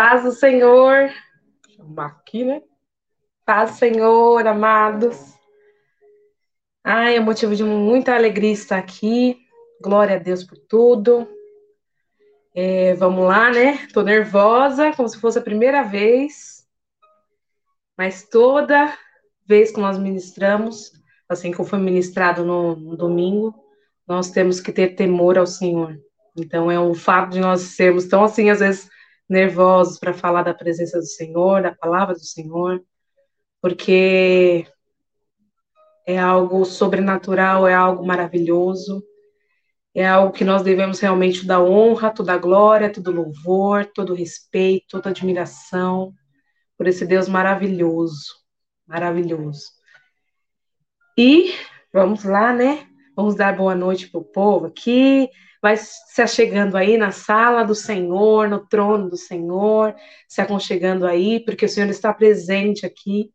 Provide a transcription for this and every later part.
Paz do Senhor. Chamar aqui, né? Paz do Senhor, amados. Ai, é motivo de muita alegria estar aqui. Glória a Deus por tudo. É, vamos lá, né? Tô nervosa, como se fosse a primeira vez. Mas toda vez que nós ministramos, assim como foi ministrado no, no domingo, nós temos que ter temor ao Senhor. Então, é o fato de nós sermos tão assim, às vezes, nervosos para falar da presença do Senhor, da palavra do Senhor, porque é algo sobrenatural, é algo maravilhoso, é algo que nós devemos realmente dar honra, toda glória, todo louvor, todo respeito, toda admiração por esse Deus maravilhoso, maravilhoso. E vamos lá, né? Vamos dar boa noite para o povo aqui vai se achegando aí na sala do Senhor, no trono do Senhor, se aconchegando aí, porque o Senhor está presente aqui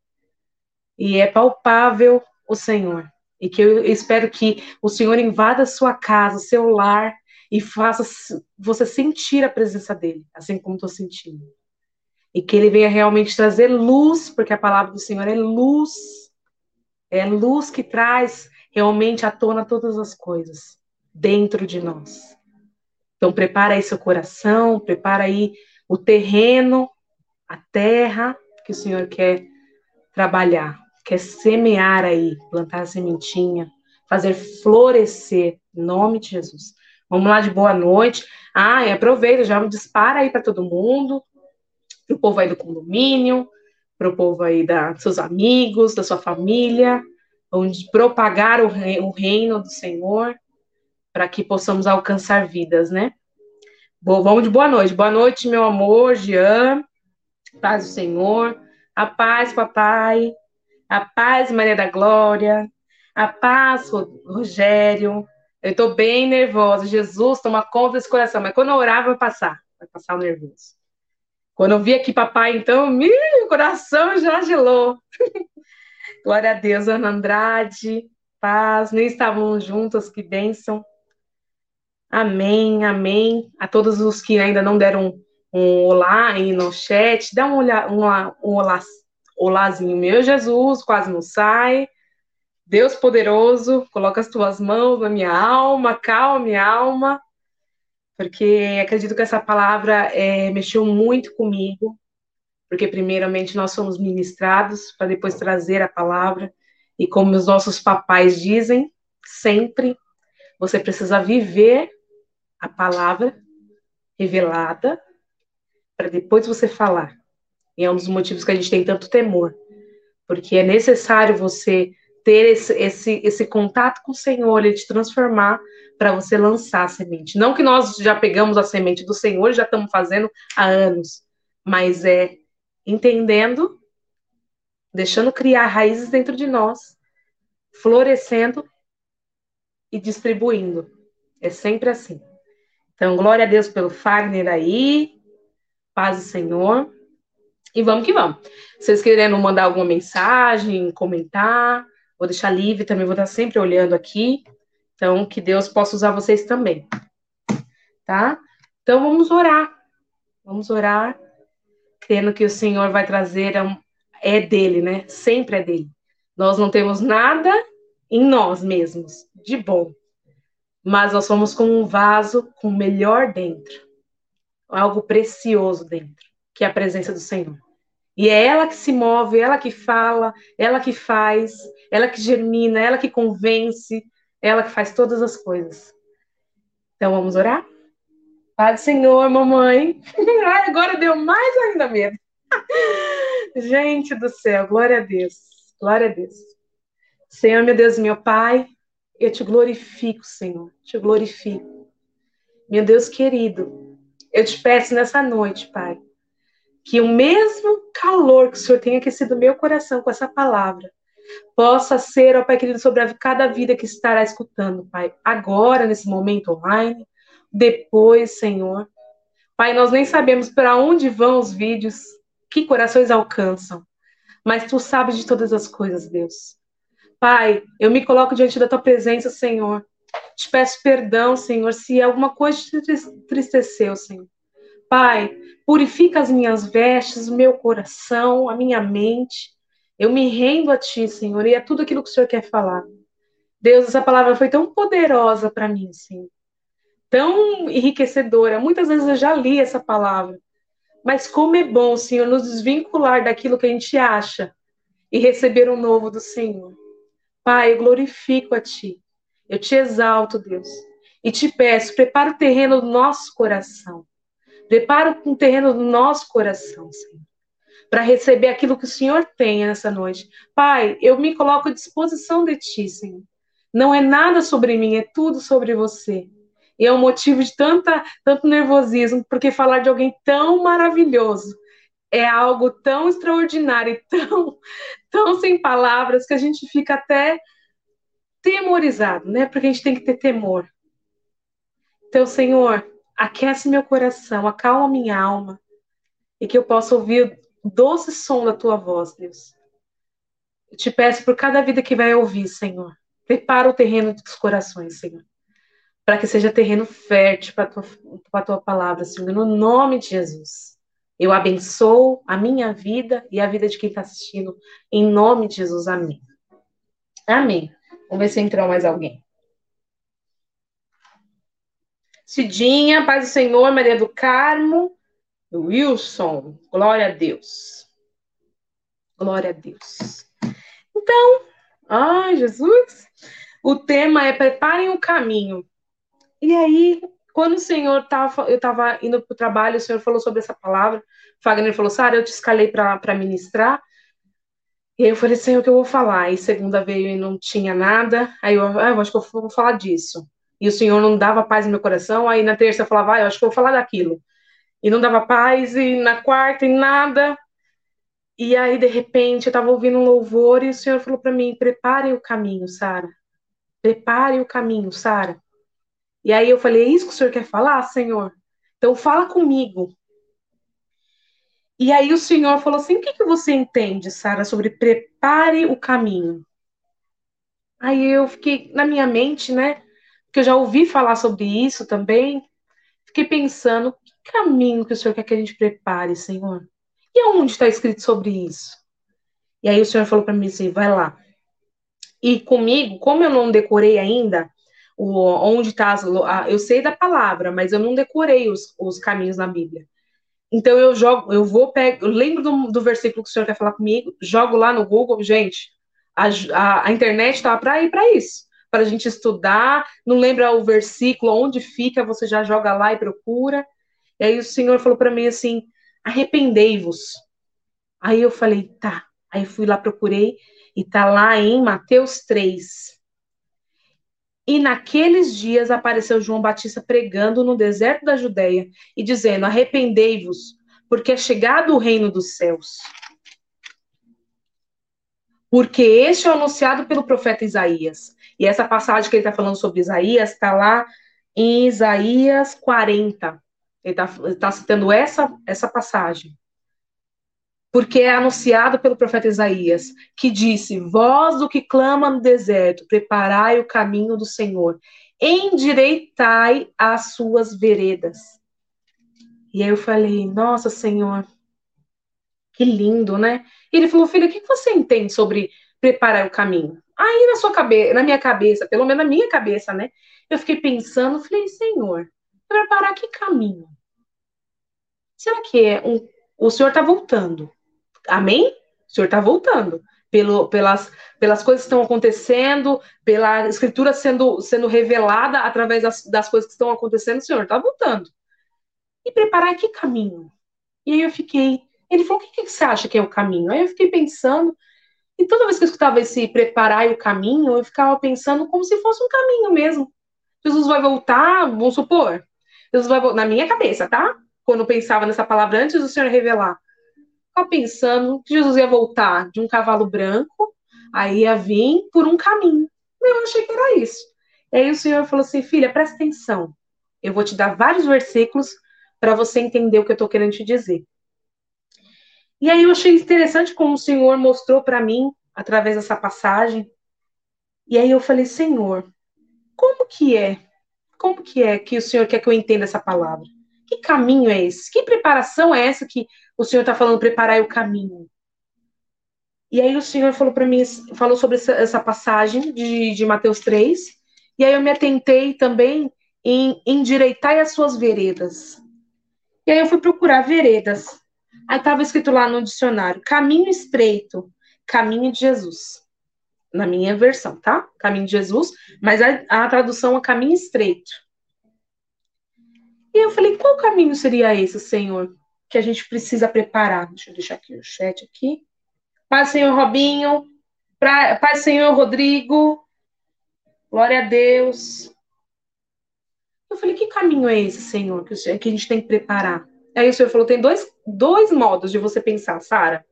e é palpável o Senhor. E que eu espero que o Senhor invada a sua casa, seu lar e faça você sentir a presença dele, assim como estou sentindo. E que ele venha realmente trazer luz, porque a palavra do Senhor é luz. É luz que traz realmente à tona todas as coisas dentro de nós. Então prepara aí seu coração, prepara aí o terreno, a terra que o Senhor quer trabalhar, quer semear aí, plantar a sementinha, fazer florescer, em nome de Jesus. Vamos lá de boa noite. Ah, e aproveita, já dispara aí para todo mundo, para o povo aí do condomínio, para o povo aí da, dos seus amigos, da sua família, onde propagar o reino do Senhor para que possamos alcançar vidas, né? Bom, vamos de boa noite. Boa noite, meu amor, Jean. Paz do Senhor. A paz, papai. A paz, Maria da Glória. A paz, Rogério. Eu estou bem nervosa. Jesus, toma conta desse coração. Mas quando eu orar, vai passar. Vai passar o nervoso. Quando eu vi aqui papai, então, meu coração já gelou. Glória a Deus, Ana Andrade. Paz. Nem estávamos juntas, que bênção. Amém, amém. A todos os que ainda não deram um olá aí no chat, dá um, olhar, um, um olá, olázinho. Meu Jesus, quase não sai. Deus poderoso, coloca as tuas mãos na minha alma, calma minha alma, porque acredito que essa palavra é, mexeu muito comigo, porque primeiramente nós somos ministrados para depois trazer a palavra, e como os nossos papais dizem, sempre você precisa viver a palavra revelada para depois você falar. E é um dos motivos que a gente tem tanto temor. Porque é necessário você ter esse, esse, esse contato com o Senhor, ele te transformar para você lançar a semente. Não que nós já pegamos a semente do Senhor, já estamos fazendo há anos, mas é entendendo, deixando criar raízes dentro de nós, florescendo e distribuindo. É sempre assim. Então, glória a Deus pelo Fagner aí. Paz do Senhor. E vamos que vamos. Vocês querendo mandar alguma mensagem, comentar, vou deixar livre também, vou estar sempre olhando aqui. Então, que Deus possa usar vocês também. Tá? Então, vamos orar. Vamos orar, crendo que o Senhor vai trazer. É dele, né? Sempre é dele. Nós não temos nada em nós mesmos de bom, mas nós somos como um vaso com o melhor dentro, algo precioso dentro, que é a presença do Senhor. E é ela que se move, ela que fala, ela que faz, ela que germina, ela que convence, ela que faz todas as coisas. Então vamos orar? Pai Senhor, mamãe. Ai, agora deu mais ainda medo. Gente do céu, glória a Deus. Glória a Deus. Senhor, meu Deus, meu Pai, eu te glorifico, Senhor. Te glorifico. Meu Deus querido, eu te peço nessa noite, Pai, que o mesmo calor que o Senhor tem aquecido meu coração com essa palavra, possa ser, ó Pai querido, sobre cada vida que estará escutando, Pai, agora, nesse momento online, depois, Senhor. Pai, nós nem sabemos para onde vão os vídeos, que corações alcançam, mas Tu sabes de todas as coisas, Deus. Pai, eu me coloco diante da Tua presença, Senhor. Te peço perdão, Senhor, se alguma coisa te entristeceu, Senhor. Pai, purifica as minhas vestes, o meu coração, a minha mente. Eu me rendo a Ti, Senhor, e é tudo aquilo que o Senhor quer falar. Deus, essa palavra foi tão poderosa para mim, Senhor. Tão enriquecedora. Muitas vezes eu já li essa palavra. Mas como é bom, Senhor, nos desvincular daquilo que a gente acha e receber o um novo do Senhor. Pai, eu glorifico a Ti. Eu te exalto, Deus. E te peço, prepara o terreno do nosso coração. Prepara o terreno do nosso coração, Senhor para receber aquilo que o Senhor tem nessa noite. Pai, eu me coloco à disposição de Ti, Senhor. Não é nada sobre mim, é tudo sobre você. E é um motivo de tanta, tanto nervosismo, porque falar de alguém tão maravilhoso é algo tão extraordinário, tão, tão sem palavras, que a gente fica até temorizado, né? Porque a gente tem que ter temor. Então, Senhor, aquece meu coração, acalma minha alma, e que eu possa ouvir doce som da tua voz, Deus. Eu te peço por cada vida que vai ouvir, Senhor. Prepara o terreno dos corações, Senhor. Para que seja terreno fértil para a tua, tua palavra, Senhor. No nome de Jesus. Eu abençoo a minha vida e a vida de quem está assistindo. Em nome de Jesus. Amém. Amém. Vamos ver se entrou mais alguém. Cidinha, paz do Senhor, Maria do Carmo. Wilson, glória a Deus. Glória a Deus. Então, ai, Jesus, o tema é preparem o caminho. E aí, quando o Senhor tava, eu estava indo para o trabalho, o Senhor falou sobre essa palavra. Fagner falou, Sara, eu te escalei para ministrar. E aí eu falei, Senhor, o que eu vou falar? E segunda veio e não tinha nada. Aí eu, ah, eu acho que eu vou falar disso. E o Senhor não dava paz no meu coração. Aí na terça eu falava, ah, eu acho que eu vou falar daquilo e não dava paz, e na quarta, e nada. E aí, de repente, eu estava ouvindo um louvor e o Senhor falou para mim: prepare o caminho, Sara. Prepare o caminho, Sara. E aí eu falei: é isso que o Senhor quer falar, Senhor? Então fala comigo. E aí o Senhor falou assim: o que, que você entende, Sara, sobre prepare o caminho? Aí eu fiquei na minha mente, né? Porque eu já ouvi falar sobre isso também. Fiquei pensando, caminho que o Senhor quer que a gente prepare, Senhor? E onde está escrito sobre isso? E aí o Senhor falou para mim assim: vai lá. E comigo, como eu não decorei ainda o, onde está, eu sei da palavra, mas eu não decorei os, os caminhos na Bíblia. Então eu jogo, eu vou pegar, eu lembro do, do versículo que o Senhor quer falar comigo, jogo lá no Google, gente. A, a, a internet está para ir para isso, para a gente estudar. Não lembra o versículo onde fica, você já joga lá e procura. E aí o Senhor falou para mim assim: arrependei-vos. Aí eu falei, tá. Aí fui lá, procurei, e tá lá em Mateus 3. E naqueles dias apareceu João Batista pregando no deserto da Judéia e dizendo: Arrependei-vos, porque é chegado o reino dos céus. Porque este é anunciado pelo profeta Isaías. E essa passagem que ele está falando sobre Isaías está lá em Isaías 40. Ele está tá citando essa, essa passagem porque é anunciado pelo profeta Isaías, que disse: Voz do que clama no deserto, preparai o caminho do Senhor, endireitai as suas veredas. E aí eu falei: Nossa, Senhor, que lindo, né? E ele falou: Filha, o que você entende sobre preparar o caminho? Aí na sua cabeça, na minha cabeça, pelo menos na minha cabeça, né? Eu fiquei pensando, falei: Senhor, preparar que caminho? Será que é um o senhor está voltando. Amém? O Senhor está voltando. Pelo, pelas, pelas coisas que estão acontecendo, pela escritura sendo, sendo revelada através das, das coisas que estão acontecendo, o Senhor está voltando. E preparar que caminho? E aí eu fiquei. Ele falou: o que, que você acha que é o caminho? Aí eu fiquei pensando, e toda vez que eu escutava esse preparar o caminho, eu ficava pensando como se fosse um caminho mesmo. Jesus vai voltar, vamos supor. Jesus vai voltar, na minha cabeça, tá? Quando eu pensava nessa palavra antes do Senhor revelar estava pensando que Jesus ia voltar de um cavalo branco, aí ia vir por um caminho. Eu achei que era isso. E aí o Senhor falou assim: filha, presta atenção. Eu vou te dar vários versículos para você entender o que eu estou querendo te dizer. E aí eu achei interessante como o Senhor mostrou para mim através dessa passagem. E aí eu falei: Senhor, como que é? Como que é que o Senhor quer que eu entenda essa palavra? Que caminho é esse? Que preparação é essa que o Senhor está falando preparar o caminho? E aí o Senhor falou para mim, falou sobre essa, essa passagem de, de, Mateus 3, e aí eu me atentei também em endireitar as suas veredas. E aí eu fui procurar veredas. Aí estava escrito lá no dicionário, caminho estreito, caminho de Jesus. Na minha versão, tá? Caminho de Jesus, mas a, a tradução é caminho estreito. E eu falei, qual caminho seria esse, Senhor, que a gente precisa preparar? Deixa eu deixar aqui o chat aqui. Paz, Senhor Robinho. Pra, Paz, Senhor Rodrigo. Glória a Deus. Eu falei, que caminho é esse, Senhor, que, que a gente tem que preparar? Aí o Senhor falou, tem dois, dois modos de você pensar, Sara.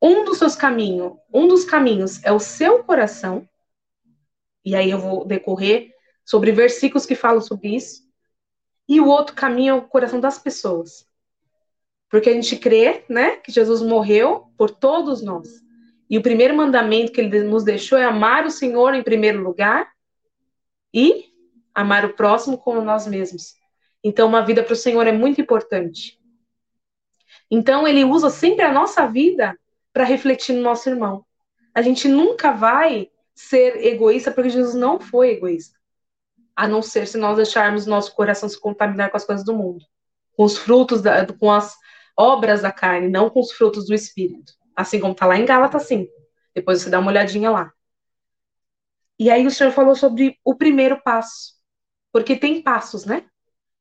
Um dos seus caminhos, um dos caminhos é o seu coração. E aí eu vou decorrer sobre versículos que falam sobre isso. E o outro caminho é o coração das pessoas. Porque a gente crê, né, que Jesus morreu por todos nós. E o primeiro mandamento que ele nos deixou é amar o Senhor em primeiro lugar e amar o próximo como nós mesmos. Então, uma vida para o Senhor é muito importante. Então, ele usa sempre a nossa vida para refletir no nosso irmão. A gente nunca vai ser egoísta porque Jesus não foi egoísta a não ser se nós deixarmos nosso coração se contaminar com as coisas do mundo, com os frutos, da, com as obras da carne, não com os frutos do Espírito. Assim como está lá em Gálatas 5. Depois você dá uma olhadinha lá. E aí o Senhor falou sobre o primeiro passo. Porque tem passos, né?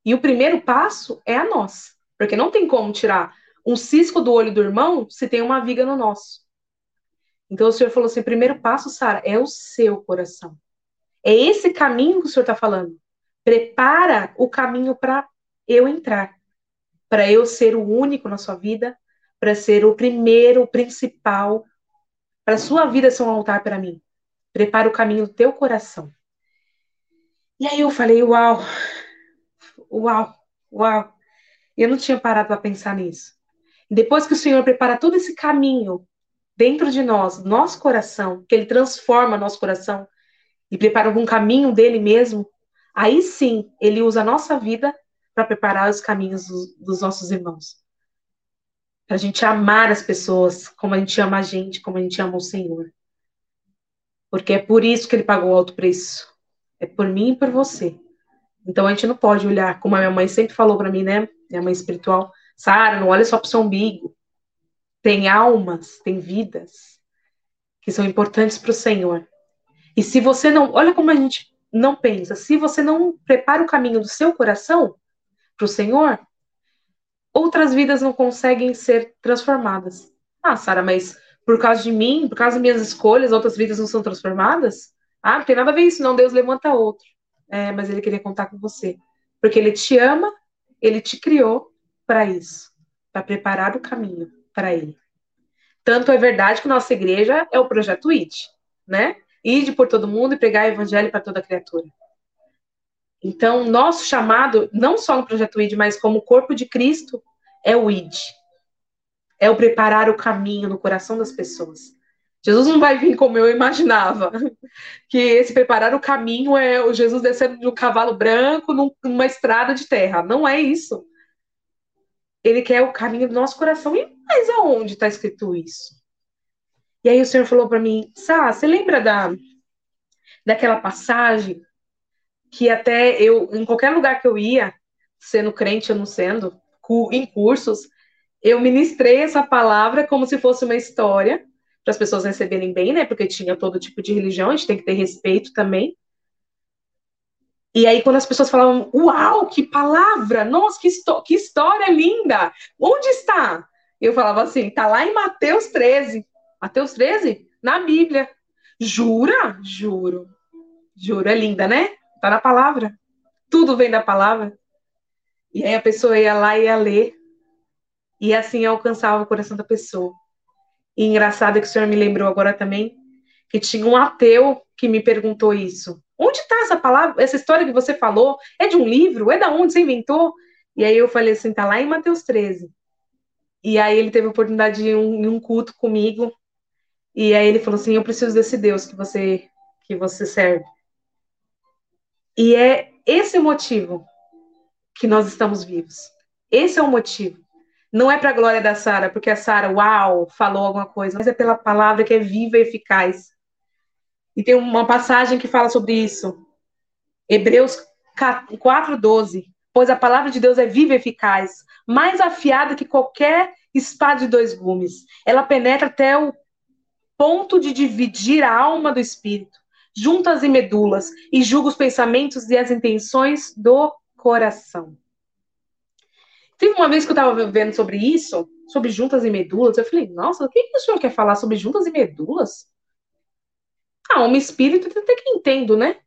E o primeiro passo é a nós. Porque não tem como tirar um cisco do olho do irmão se tem uma viga no nosso. Então o Senhor falou assim: primeiro passo, Sara, é o seu coração. É esse caminho que o senhor está falando. Prepara o caminho para eu entrar, para eu ser o único na sua vida, para ser o primeiro, o principal, para sua vida ser um altar para mim. Prepara o caminho do teu coração. E aí eu falei, uau, uau, uau. Eu não tinha parado para pensar nisso. Depois que o Senhor prepara todo esse caminho dentro de nós, nosso coração, que Ele transforma nosso coração, e prepara algum caminho dele mesmo, aí sim ele usa a nossa vida para preparar os caminhos dos, dos nossos irmãos. Para a gente amar as pessoas como a gente ama a gente, como a gente ama o Senhor. Porque é por isso que ele pagou o alto preço. É por mim e por você. Então a gente não pode olhar, como a minha mãe sempre falou para mim, né? Minha mãe espiritual, Sara, não olha só para o seu umbigo. Tem almas, tem vidas que são importantes para o Senhor. E se você não, olha como a gente não pensa, se você não prepara o caminho do seu coração para o Senhor, outras vidas não conseguem ser transformadas. Ah, Sara, mas por causa de mim, por causa das minhas escolhas, outras vidas não são transformadas? Ah, não tem nada a ver isso, não. Deus levanta outro. É, mas ele queria contar com você. Porque ele te ama, ele te criou para isso para preparar o caminho para ele. Tanto é verdade que nossa igreja é o projeto ID, né? Ide por todo mundo e pregar o evangelho para toda criatura. Então, nosso chamado, não só no projeto ID, mas como corpo de Cristo, é o ID. É o preparar o caminho no coração das pessoas. Jesus não vai vir como eu imaginava. Que esse preparar o caminho é o Jesus descendo de um cavalo branco numa estrada de terra. Não é isso. Ele quer o caminho do nosso coração. E mas aonde está escrito isso? E aí o Senhor falou para mim, Sá, você lembra da daquela passagem que até eu, em qualquer lugar que eu ia, sendo crente ou não sendo, em cursos, eu ministrei essa palavra como se fosse uma história para as pessoas receberem bem, né? Porque tinha todo tipo de religião, a gente tem que ter respeito também. E aí, quando as pessoas falavam, uau, que palavra! Nossa, que, que história linda! Onde está? Eu falava assim, tá lá em Mateus 13. Mateus 13? Na Bíblia. Jura? Juro. Juro, é linda, né? Tá na palavra. Tudo vem da palavra. E aí a pessoa ia lá e ia ler. E assim alcançava o coração da pessoa. E engraçado que o senhor me lembrou agora também que tinha um ateu que me perguntou isso. Onde está essa palavra, essa história que você falou? É de um livro? É da onde você inventou? E aí eu falei assim, tá lá em Mateus 13. E aí ele teve a oportunidade de ir em um culto comigo. E aí ele falou assim, eu preciso desse Deus que você que você serve. E é esse o motivo que nós estamos vivos. Esse é o motivo. Não é para a glória da Sara, porque a Sara, uau, falou alguma coisa, mas é pela palavra que é viva e eficaz. E tem uma passagem que fala sobre isso. Hebreus 4:12. Pois a palavra de Deus é viva e eficaz, mais afiada que qualquer espada de dois gumes. Ela penetra até o ponto de dividir a alma do espírito, juntas e medulas, e julga os pensamentos e as intenções do coração. Teve uma vez que eu estava vendo sobre isso, sobre juntas e medulas, eu falei, nossa, o que, que o senhor quer falar sobre juntas e medulas? Ah, um espírito até que entendo, né?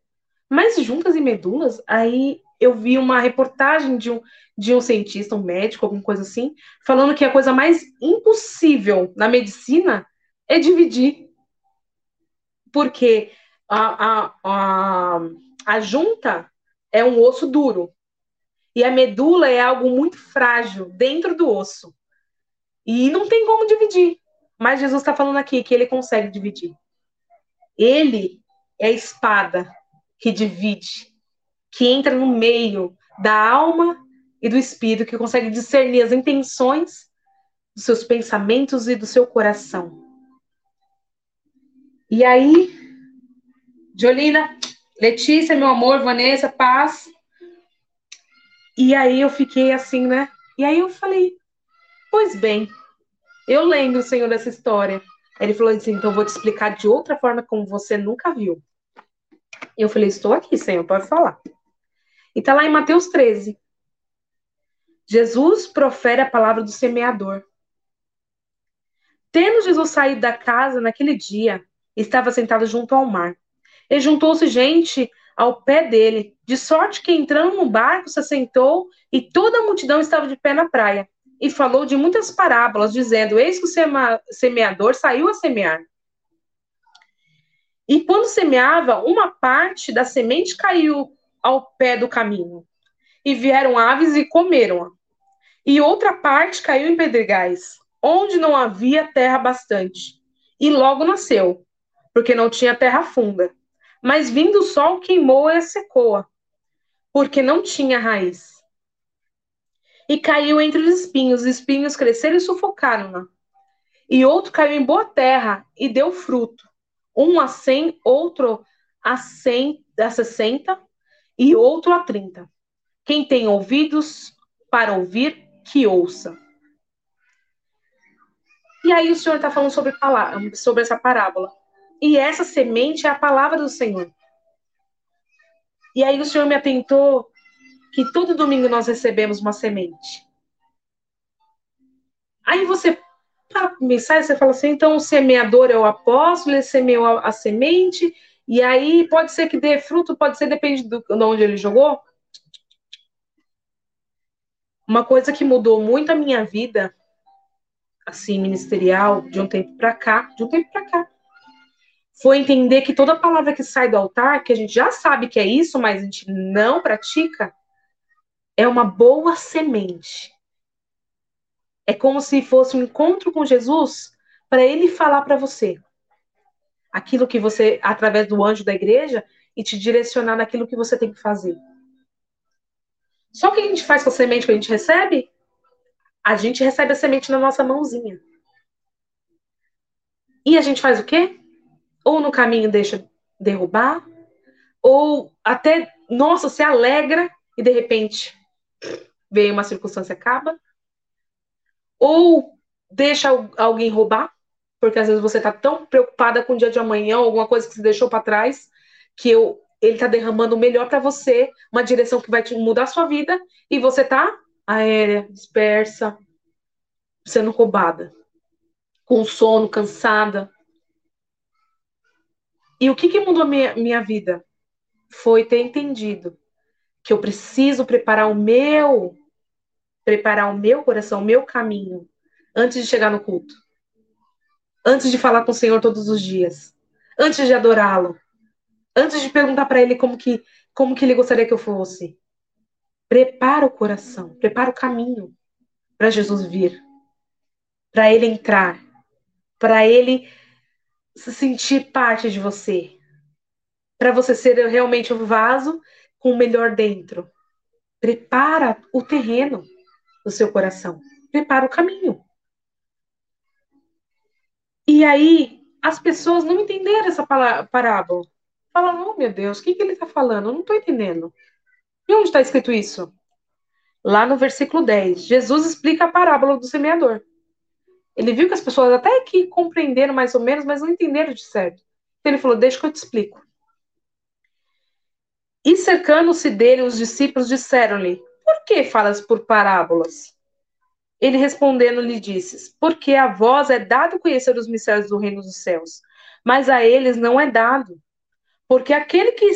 Mas juntas e medulas, aí eu vi uma reportagem de um, de um cientista, um médico, alguma coisa assim, falando que a coisa mais impossível na medicina é dividir. Porque a, a, a, a junta é um osso duro, e a medula é algo muito frágil dentro do osso. E não tem como dividir. Mas Jesus está falando aqui que ele consegue dividir. Ele é a espada que divide, que entra no meio da alma e do espírito, que consegue discernir as intenções dos seus pensamentos e do seu coração. E aí, Jolina, Letícia, meu amor, Vanessa, paz. E aí eu fiquei assim, né? E aí eu falei, pois bem, eu lembro, Senhor, dessa história. Ele falou assim, então vou te explicar de outra forma como você nunca viu. Eu falei, estou aqui, Senhor, pode falar. E tá lá em Mateus 13. Jesus profere a palavra do semeador. Tendo Jesus saído da casa naquele dia, estava sentado junto ao mar. E juntou-se gente ao pé dele, de sorte que entrando no barco se assentou e toda a multidão estava de pé na praia. E falou de muitas parábolas, dizendo: Eis que o semeador saiu a semear. E quando semeava, uma parte da semente caiu ao pé do caminho, e vieram aves e comeram-a. E outra parte caiu em pedregais, onde não havia terra bastante, e logo nasceu, porque não tinha terra funda. Mas vindo o sol queimou e secou-a, porque não tinha raiz. E caiu entre os espinhos, os espinhos cresceram e sufocaram-na. E outro caiu em boa terra e deu fruto, um a cem, outro a cem, a sessenta e outro a trinta. Quem tem ouvidos para ouvir, que ouça. E aí o Senhor está falando sobre, sobre essa parábola. E essa semente é a palavra do Senhor. E aí o Senhor me atentou que todo domingo nós recebemos uma semente. Aí você mensagem, você fala assim, então o semeador é o apóstolo, ele semeou a, a semente, e aí pode ser que dê fruto, pode ser, depende do, de onde ele jogou. Uma coisa que mudou muito a minha vida, assim, ministerial, de um tempo para cá, de um tempo para cá, foi entender que toda palavra que sai do altar, que a gente já sabe que é isso, mas a gente não pratica, é uma boa semente. É como se fosse um encontro com Jesus para ele falar para você aquilo que você, através do anjo da igreja, e te direcionar naquilo que você tem que fazer. Só que a gente faz com a semente que a gente recebe? A gente recebe a semente na nossa mãozinha. E a gente faz o quê? Ou no caminho deixa derrubar, ou até, nossa, se alegra e de repente vem uma circunstância acaba, ou deixa alguém roubar, porque às vezes você está tão preocupada com o dia de amanhã, alguma coisa que você deixou para trás, que eu, ele está derramando o melhor para você, uma direção que vai te mudar a sua vida, e você está aérea, dispersa, sendo roubada, com sono, cansada. E o que, que mudou minha, minha vida? Foi ter entendido que eu preciso preparar o meu preparar o meu coração, o meu caminho, antes de chegar no culto. Antes de falar com o Senhor todos os dias. Antes de adorá-lo. Antes de perguntar para ele como que, como que ele gostaria que eu fosse. Prepara o coração, prepara o caminho para Jesus vir. Para ele entrar. Para ele se sentir parte de você. Para você ser realmente um vaso com o melhor dentro. Prepara o terreno do seu coração. Prepara o caminho. E aí, as pessoas não entenderam essa parábola. Falam, oh meu Deus, o que, que ele está falando? Eu não estou entendendo. E onde está escrito isso? Lá no versículo 10, Jesus explica a parábola do semeador. Ele viu que as pessoas até que compreenderam mais ou menos, mas não entenderam de certo. Então ele falou: Deixa que eu te explico. E cercando-se dele, os discípulos disseram-lhe: por que falas por parábolas? Ele respondendo lhe disse: Porque a vós é dado conhecer os mistérios do reino dos céus, mas a eles não é dado. Porque aquele que,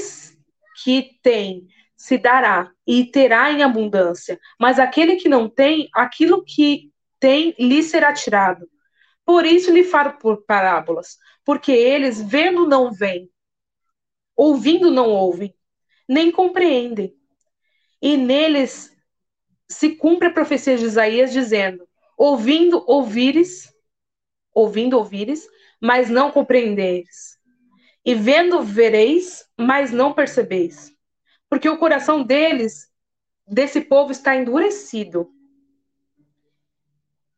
que tem se dará e terá em abundância, mas aquele que não tem, aquilo que tem lhe será tirado. Por isso lhe falo por parábolas, porque eles vendo não veem, ouvindo não ouvem, nem compreendem e neles se cumpre a profecia de Isaías dizendo: ouvindo ouvires, ouvindo ouvires, mas não compreendeis. E vendo vereis, mas não percebeis. Porque o coração deles, desse povo, está endurecido.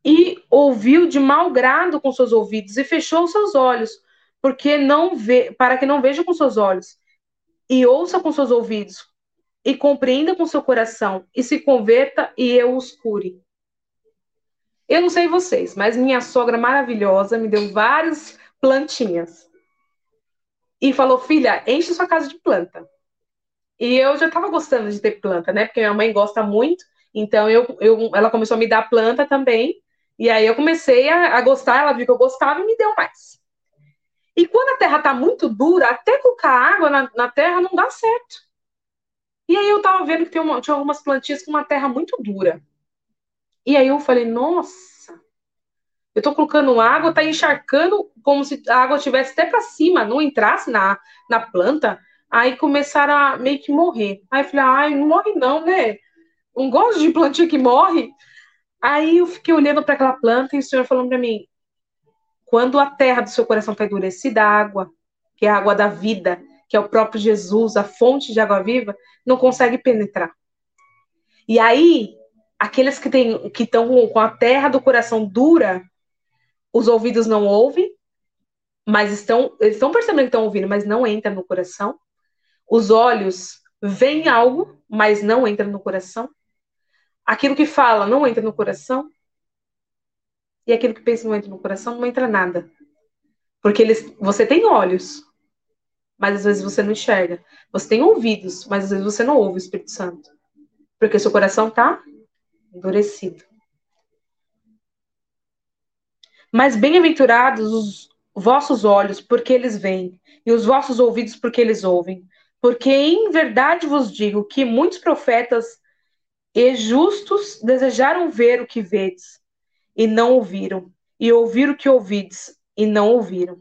E ouviu de mau grado com seus ouvidos e fechou seus olhos, porque não vê, para que não veja com seus olhos e ouça com seus ouvidos, e compreenda com seu coração e se converta e eu os cure. Eu não sei vocês, mas minha sogra maravilhosa me deu várias plantinhas. E falou: "Filha, enche sua casa de planta". E eu já estava gostando de ter planta, né? Porque minha mãe gosta muito. Então eu, eu, ela começou a me dar planta também. E aí eu comecei a, a gostar, ela viu que eu gostava e me deu mais. E quando a terra está muito dura, até colocar água na, na terra não dá certo. E aí eu tava vendo que uma, tinha algumas plantinhas com uma terra muito dura. E aí eu falei, nossa, eu tô colocando água, tá encharcando como se a água estivesse até para cima, não entrasse na, na planta. Aí começaram a meio que morrer. Aí eu falei, ai, não morre não, né? Não gosto de plantinha que morre. Aí eu fiquei olhando para aquela planta e o senhor falando para mim: quando a terra do seu coração está endurecida, a água, que é a água da vida, que é o próprio Jesus, a fonte de água viva, não consegue penetrar. E aí, aqueles que têm que estão com a terra do coração dura, os ouvidos não ouvem, mas estão eles estão percebendo que estão ouvindo, mas não entra no coração. Os olhos veem algo, mas não entra no coração. Aquilo que fala não entra no coração. E aquilo que pensa não entra no coração, não entra nada. Porque eles, você tem olhos, mas às vezes você não enxerga. Você tem ouvidos, mas às vezes você não ouve o Espírito Santo. Porque seu coração está endurecido. Mas bem-aventurados os vossos olhos, porque eles veem, e os vossos ouvidos, porque eles ouvem. Porque em verdade vos digo que muitos profetas e justos desejaram ver o que vedes, e não ouviram, e ouvir o que ouvides, e não ouviram.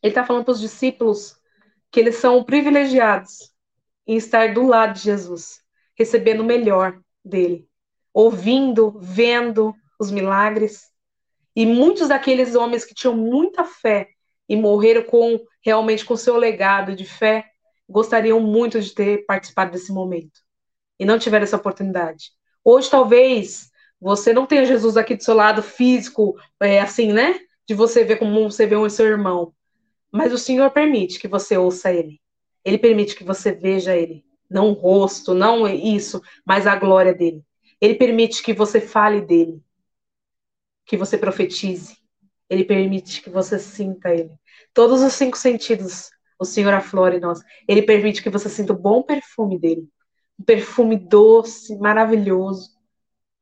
Ele está falando para os discípulos que eles são privilegiados em estar do lado de Jesus, recebendo o melhor dele, ouvindo, vendo os milagres. E muitos daqueles homens que tinham muita fé e morreram com realmente com seu legado de fé, gostariam muito de ter participado desse momento e não tiveram essa oportunidade. Hoje talvez você não tenha Jesus aqui do seu lado físico, é, assim, né? De você ver como você vê o seu irmão. Mas o Senhor permite que você ouça ele. Ele permite que você veja ele. Não o rosto, não isso, mas a glória dele. Ele permite que você fale dele. Que você profetize. Ele permite que você sinta ele. Todos os cinco sentidos o Senhor aflora em nós. Ele permite que você sinta o bom perfume dele. Um perfume doce, maravilhoso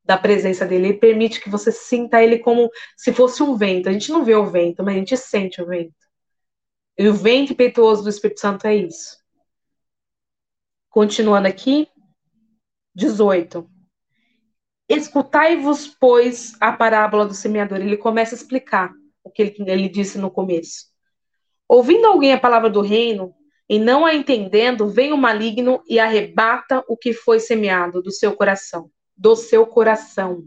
da presença dele. Ele permite que você sinta ele como se fosse um vento. A gente não vê o vento, mas a gente sente o vento. E o vento impetuoso do Espírito Santo é isso. Continuando aqui, 18. Escutai-vos, pois, a parábola do semeador. Ele começa a explicar o que ele, ele disse no começo. Ouvindo alguém a palavra do reino e não a entendendo, vem o maligno e arrebata o que foi semeado do seu coração. Do seu coração.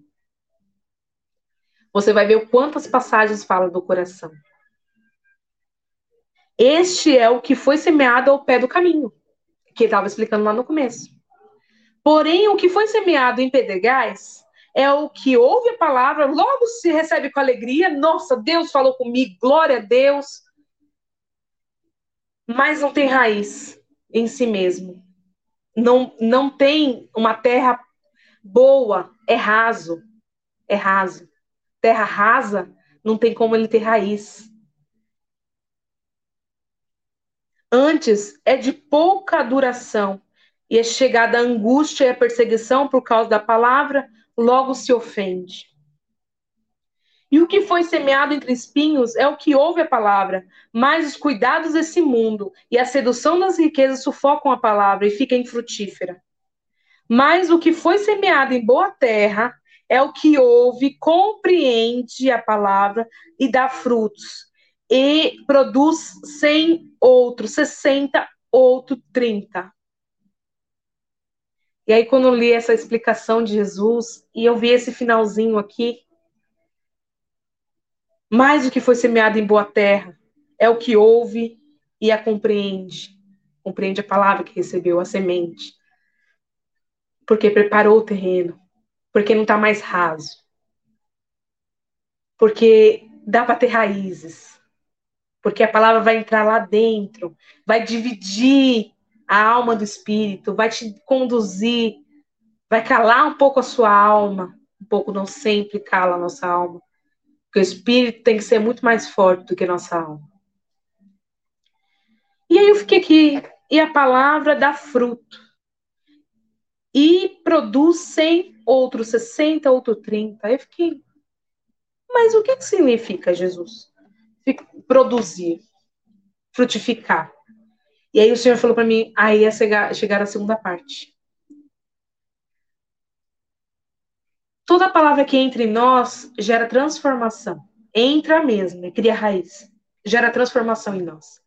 Você vai ver quantas passagens fala do coração. Este é o que foi semeado ao pé do caminho, que estava explicando lá no começo. Porém, o que foi semeado em pedregais é o que ouve a palavra, logo se recebe com alegria. Nossa, Deus falou comigo, glória a Deus. Mas não tem raiz em si mesmo. Não, não tem uma terra boa, é raso. É raso. Terra rasa, não tem como ele ter raiz. Antes é de pouca duração, e é chegada a angústia e a perseguição por causa da palavra, logo se ofende. E o que foi semeado entre espinhos é o que ouve a palavra, mas os cuidados desse mundo e a sedução das riquezas sufocam a palavra e fica infrutífera. Mas o que foi semeado em boa terra é o que ouve, compreende a palavra e dá frutos e produz 100 outro, 60, outro 30. E aí, quando eu li essa explicação de Jesus, e eu vi esse finalzinho aqui, mais o que foi semeado em boa terra é o que ouve e a compreende. Compreende a palavra que recebeu, a semente. Porque preparou o terreno. Porque não está mais raso. Porque dá para ter raízes porque a palavra vai entrar lá dentro, vai dividir a alma do espírito, vai te conduzir, vai calar um pouco a sua alma, um pouco não sempre cala a nossa alma, porque o espírito tem que ser muito mais forte do que a nossa alma. E aí eu fiquei aqui, e a palavra dá fruto. E produz 100, outro 60, outro 30. Aí eu fiquei, mas o que, que significa, Jesus? produzir, frutificar. E aí o Senhor falou para mim, aí ia chegar, chegar a segunda parte. Toda palavra que entra em nós gera transformação. Entra mesmo e cria raiz. Gera transformação em nós.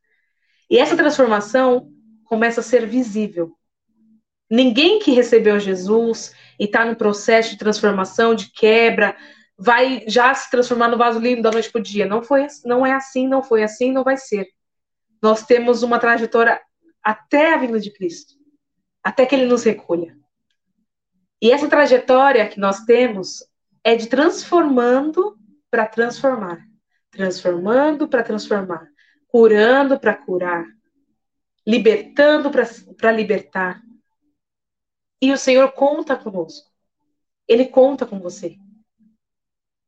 E essa transformação começa a ser visível. Ninguém que recebeu Jesus e está no processo de transformação, de quebra, vai já se transformar no vaso lindo da noite para o dia. Não, foi, não é assim, não foi assim, não vai ser. Nós temos uma trajetória até a vinda de Cristo, até que Ele nos recolha. E essa trajetória que nós temos é de transformando para transformar, transformando para transformar, curando para curar, libertando para libertar. E o Senhor conta conosco. Ele conta com você.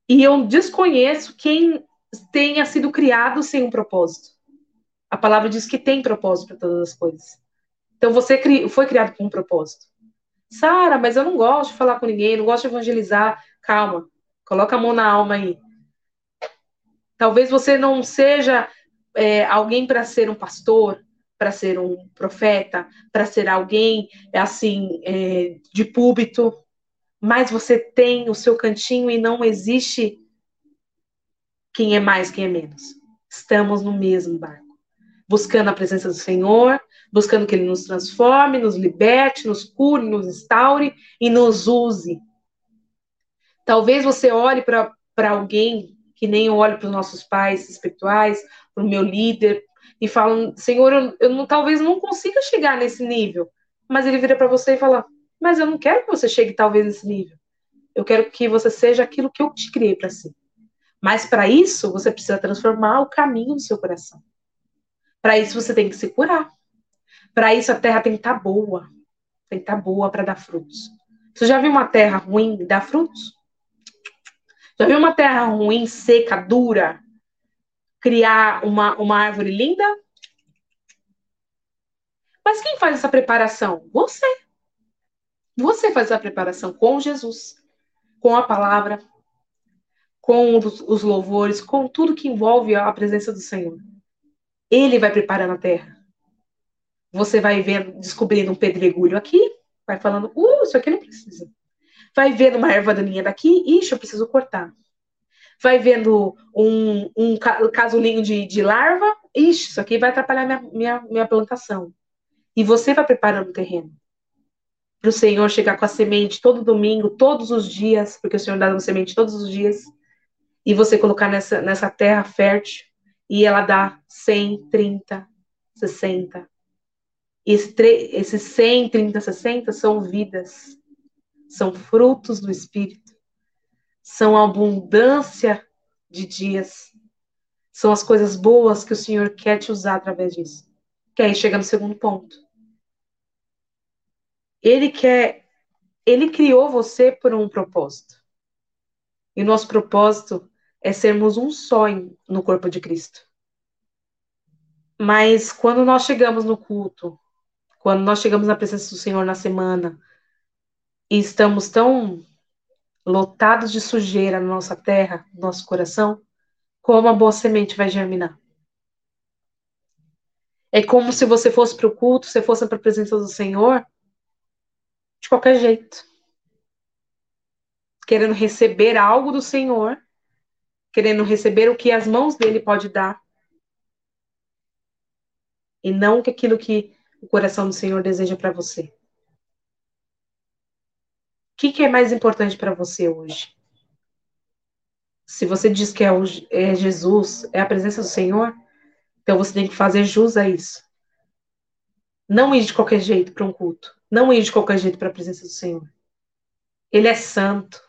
E eu desconheço quem tenha sido criado sem um propósito. A palavra diz que tem propósito para todas as coisas. Então você foi criado com um propósito. Sara, mas eu não gosto de falar com ninguém, não gosto de evangelizar. Calma, coloca a mão na alma aí. Talvez você não seja é, alguém para ser um pastor, para ser um profeta, para ser alguém assim é, de púlpito, mas você tem o seu cantinho e não existe quem é mais, quem é menos. Estamos no mesmo barco, buscando a presença do Senhor, buscando que Ele nos transforme, nos liberte, nos cure, nos instaure e nos use. Talvez você olhe para alguém que nem eu olho para os nossos pais espirituais, para o meu líder, e fala: Senhor, eu, eu não, talvez não consiga chegar nesse nível. Mas ele vira para você e fala: Mas eu não quero que você chegue talvez nesse nível. Eu quero que você seja aquilo que eu te criei para ser. Mas para isso, você precisa transformar o caminho do seu coração. Para isso, você tem que se curar. Para isso, a terra tem que estar tá boa. Tem que estar tá boa para dar frutos. Você já viu uma terra ruim dar frutos? Já viu uma terra ruim, seca, dura, criar uma, uma árvore linda? Mas quem faz essa preparação? Você. Você faz essa preparação com Jesus, com a palavra, com os louvores, com tudo que envolve a presença do Senhor. Ele vai preparando a terra. Você vai vendo, descobrindo um pedregulho aqui, vai falando, uh, isso aqui não precisa. Vai vendo uma erva daninha daqui, ixi, eu preciso cortar. Vai vendo um, um casulinho de, de larva, ixi, isso aqui vai atrapalhar minha, minha, minha plantação. E você vai preparando o terreno para o Senhor chegar com a semente todo domingo, todos os dias, porque o Senhor dá uma semente todos os dias, e você colocar nessa, nessa terra fértil e ela dá 100, 30, 60. Esse, esses 100, 30, 60 são vidas, são frutos do Espírito, são abundância de dias, são as coisas boas que o Senhor quer te usar através disso. Que aí chega no segundo ponto. Ele quer, ele criou você por um propósito. E o nosso propósito é sermos um só no corpo de Cristo. Mas quando nós chegamos no culto, quando nós chegamos na presença do Senhor na semana, e estamos tão lotados de sujeira na nossa terra, no nosso coração, como a boa semente vai germinar? É como se você fosse para o culto, você fosse para a presença do Senhor, de qualquer jeito. Querendo receber algo do Senhor, querendo receber o que as mãos dele pode dar. E não aquilo que o coração do Senhor deseja para você. O que, que é mais importante para você hoje? Se você diz que é, o, é Jesus, é a presença do Senhor, então você tem que fazer jus a isso. Não ir de qualquer jeito para um culto. Não ir de qualquer jeito para a presença do Senhor. Ele é santo.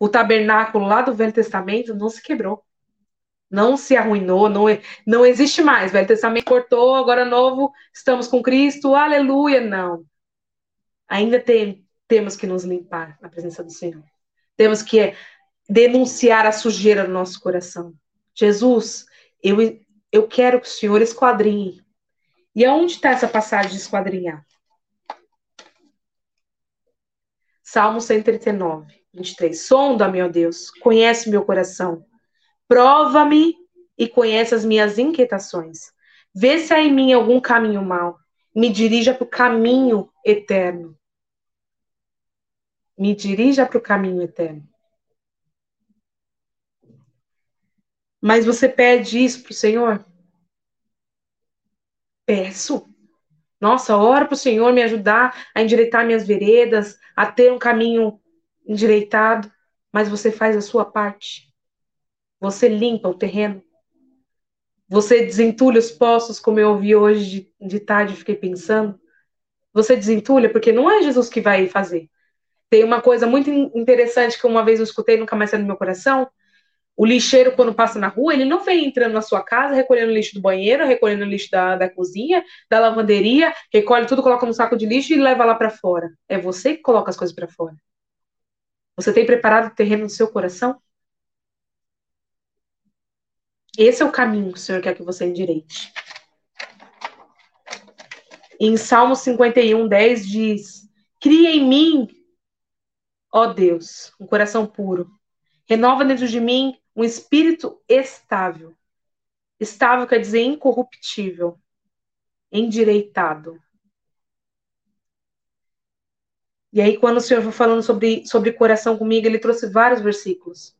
O tabernáculo lá do Velho Testamento não se quebrou. Não se arruinou, não, não existe mais. Velho Testamento cortou, agora novo, estamos com Cristo, aleluia. Não. Ainda tem, temos que nos limpar na presença do Senhor. Temos que denunciar a sujeira no nosso coração. Jesus, eu, eu quero que o Senhor esquadrinhe. E aonde está essa passagem de esquadrinhar? Salmo 139. 23. Sonda, meu Deus, conhece meu coração. Prova-me e conhece as minhas inquietações. Vê se há em mim algum caminho mau. Me dirija para o caminho eterno. Me dirija para o caminho eterno. Mas você pede isso para o Senhor? Peço. Nossa, ora para o Senhor me ajudar a endireitar minhas veredas, a ter um caminho endireitado, mas você faz a sua parte. Você limpa o terreno. Você desentulha os poços, como eu ouvi hoje de, de tarde, fiquei pensando. Você desentulha, porque não é Jesus que vai fazer. Tem uma coisa muito interessante que uma vez eu escutei, nunca mais saiu no meu coração. O lixeiro, quando passa na rua, ele não vem entrando na sua casa, recolhendo lixo do banheiro, recolhendo lixo da, da cozinha, da lavanderia, recolhe tudo, coloca no saco de lixo e leva lá para fora. É você que coloca as coisas para fora. Você tem preparado o terreno do seu coração? Esse é o caminho que o Senhor quer que você endireite. Em Salmo 51, 10 diz: Cria em mim, ó Deus, um coração puro. Renova dentro de mim um espírito estável. Estável quer dizer incorruptível, endireitado. E aí, quando o Senhor foi falando sobre, sobre coração comigo, ele trouxe vários versículos.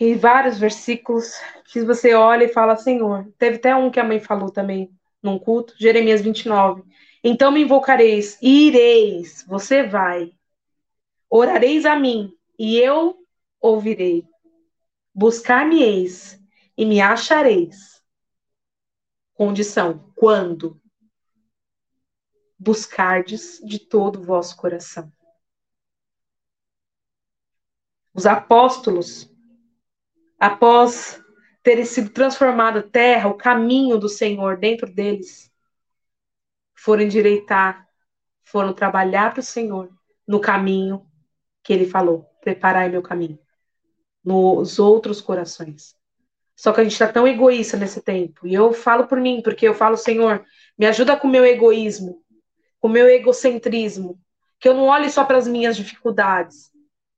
E vários versículos que você olha e fala, Senhor. Teve até um que a mãe falou também num culto, Jeremias 29. Então me invocareis, ireis, você vai. Orareis a mim, e eu ouvirei. Buscar-me-eis, e me achareis. Condição: quando? Buscardes de todo o vosso coração. Os apóstolos, após terem sido transformada terra, o caminho do Senhor dentro deles, foram endireitar, foram trabalhar para o Senhor no caminho que ele falou: preparai meu caminho, nos outros corações. Só que a gente está tão egoísta nesse tempo. E eu falo por mim, porque eu falo, Senhor, me ajuda com o meu egoísmo, com o meu egocentrismo. Que eu não olhe só para as minhas dificuldades.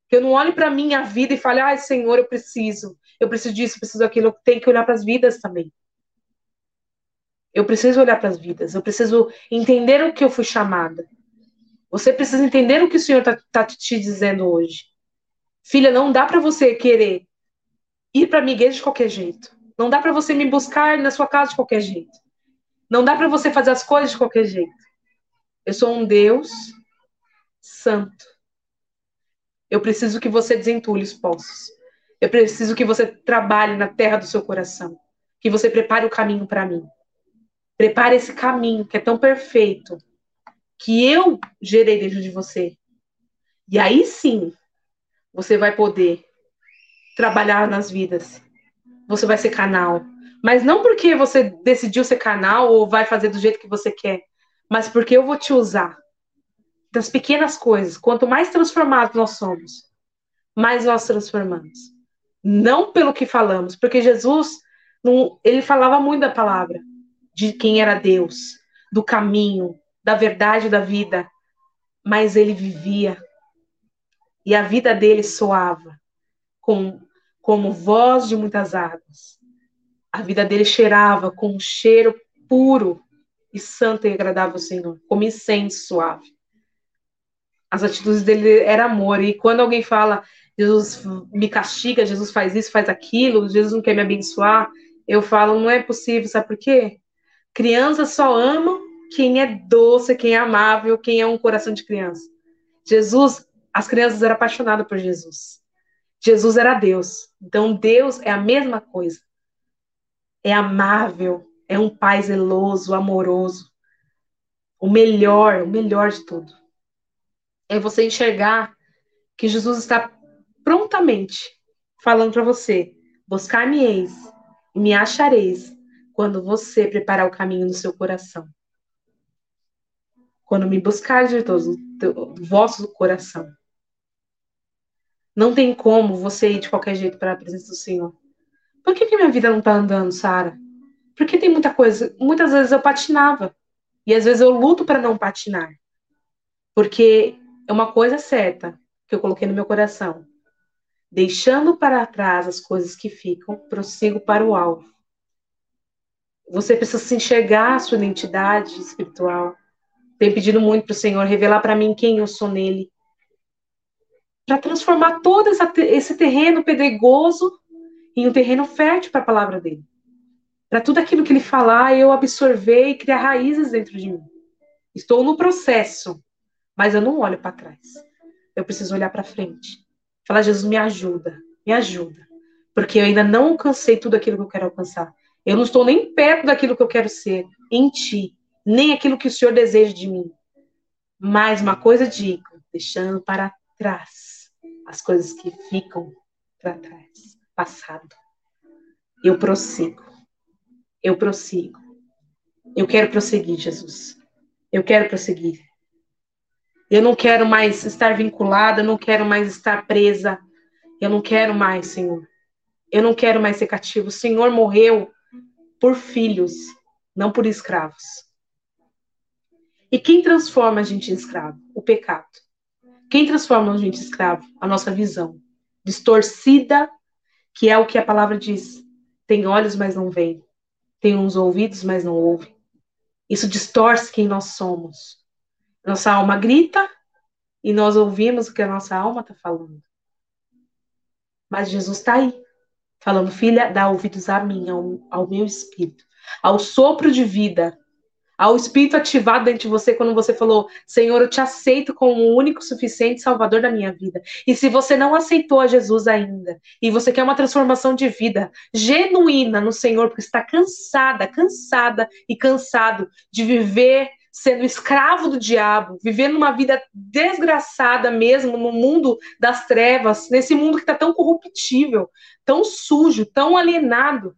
Que eu não olhe para a minha vida e fale, ai, Senhor, eu preciso. Eu preciso disso, eu preciso daquilo. Eu tenho que olhar para as vidas também. Eu preciso olhar para as vidas. Eu preciso entender o que eu fui chamada. Você precisa entender o que o Senhor está tá te dizendo hoje. Filha, não dá para você querer ir para igreja de qualquer jeito. Não dá para você me buscar na sua casa de qualquer jeito. Não dá para você fazer as coisas de qualquer jeito. Eu sou um Deus santo. Eu preciso que você desentule os poços. Eu preciso que você trabalhe na terra do seu coração. Que você prepare o caminho para mim. Prepare esse caminho que é tão perfeito que eu gerei dentro de você. E aí sim, você vai poder trabalhar nas vidas. Você vai ser canal. Mas não porque você decidiu ser canal ou vai fazer do jeito que você quer, mas porque eu vou te usar. Das pequenas coisas. Quanto mais transformados nós somos, mais nós transformamos. Não pelo que falamos, porque Jesus, não, ele falava muito da palavra, de quem era Deus, do caminho, da verdade da vida, mas ele vivia. E a vida dele soava com como voz de muitas águas. A vida dele cheirava com um cheiro puro e santo e agradável ao Senhor, como incenso suave. As atitudes dele eram amor. E quando alguém fala, Jesus me castiga, Jesus faz isso, faz aquilo, Jesus não quer me abençoar, eu falo, não é possível, sabe por quê? Crianças só amam quem é doce, quem é amável, quem é um coração de criança. Jesus, as crianças eram apaixonadas por Jesus. Jesus era Deus. Então, Deus é a mesma coisa. É amável, é um pai zeloso, amoroso. O melhor, o melhor de tudo. É você enxergar que Jesus está prontamente falando para você: buscar-me-eis e me achareis quando você preparar o caminho no seu coração. Quando me buscar de todo o vosso coração. Não tem como você ir de qualquer jeito para a presença do Senhor. Por que, que minha vida não está andando, Sara? Porque tem muita coisa. Muitas vezes eu patinava. E às vezes eu luto para não patinar. Porque é uma coisa certa que eu coloquei no meu coração. Deixando para trás as coisas que ficam, prossigo para o alvo. Você precisa se enxergar a sua identidade espiritual. Tenho pedido muito para o Senhor revelar para mim quem eu sou nele para transformar todo esse terreno pedregoso em um terreno fértil para a palavra dele. Para tudo aquilo que ele falar, eu absorver e criar raízes dentro de mim. Estou no processo, mas eu não olho para trás. Eu preciso olhar para frente. Falar, Jesus, me ajuda, me ajuda. Porque eu ainda não alcancei tudo aquilo que eu quero alcançar. Eu não estou nem perto daquilo que eu quero ser em ti, nem aquilo que o Senhor deseja de mim. Mas uma coisa digo, deixando para trás as coisas que ficam para trás, passado. Eu prossigo. Eu prossigo. Eu quero prosseguir, Jesus. Eu quero prosseguir. Eu não quero mais estar vinculada, eu não quero mais estar presa. Eu não quero mais, Senhor. Eu não quero mais ser cativo. O Senhor morreu por filhos, não por escravos. E quem transforma a gente em escravo? O pecado. Quem transforma a gente escravo? A nossa visão. Distorcida, que é o que a palavra diz. Tem olhos, mas não veem. Tem uns ouvidos, mas não ouvem. Isso distorce quem nós somos. Nossa alma grita e nós ouvimos o que a nossa alma está falando. Mas Jesus está aí, falando, filha, dá ouvidos a mim, ao, ao meu espírito, ao sopro de vida ao Espírito ativado dentro de você quando você falou: Senhor, eu te aceito como o único suficiente Salvador da minha vida. E se você não aceitou a Jesus ainda, e você quer uma transformação de vida genuína no Senhor, porque está cansada, cansada e cansado de viver sendo escravo do diabo, vivendo uma vida desgraçada mesmo no mundo das trevas, nesse mundo que está tão corruptível, tão sujo, tão alienado.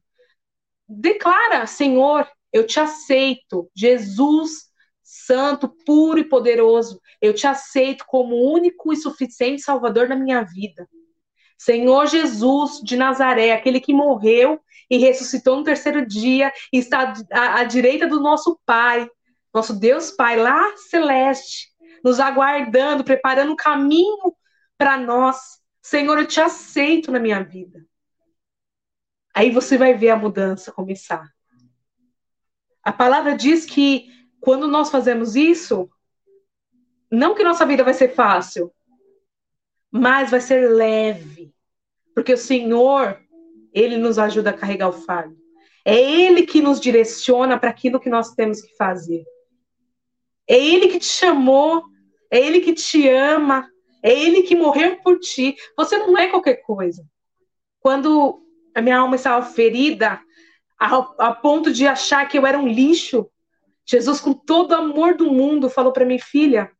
Declara, Senhor, eu te aceito, Jesus santo, puro e poderoso. Eu te aceito como único e suficiente Salvador da minha vida. Senhor Jesus de Nazaré, aquele que morreu e ressuscitou no terceiro dia e está à, à direita do nosso Pai, nosso Deus Pai lá celeste, nos aguardando, preparando um caminho para nós. Senhor, eu te aceito na minha vida. Aí você vai ver a mudança começar. A palavra diz que quando nós fazemos isso, não que nossa vida vai ser fácil, mas vai ser leve. Porque o Senhor, ele nos ajuda a carregar o fardo. É ele que nos direciona para aquilo que nós temos que fazer. É ele que te chamou, é ele que te ama, é ele que morreu por ti. Você não é qualquer coisa. Quando a minha alma estava ferida, a, a ponto de achar que eu era um lixo. Jesus, com todo o amor do mundo, falou para mim, filha,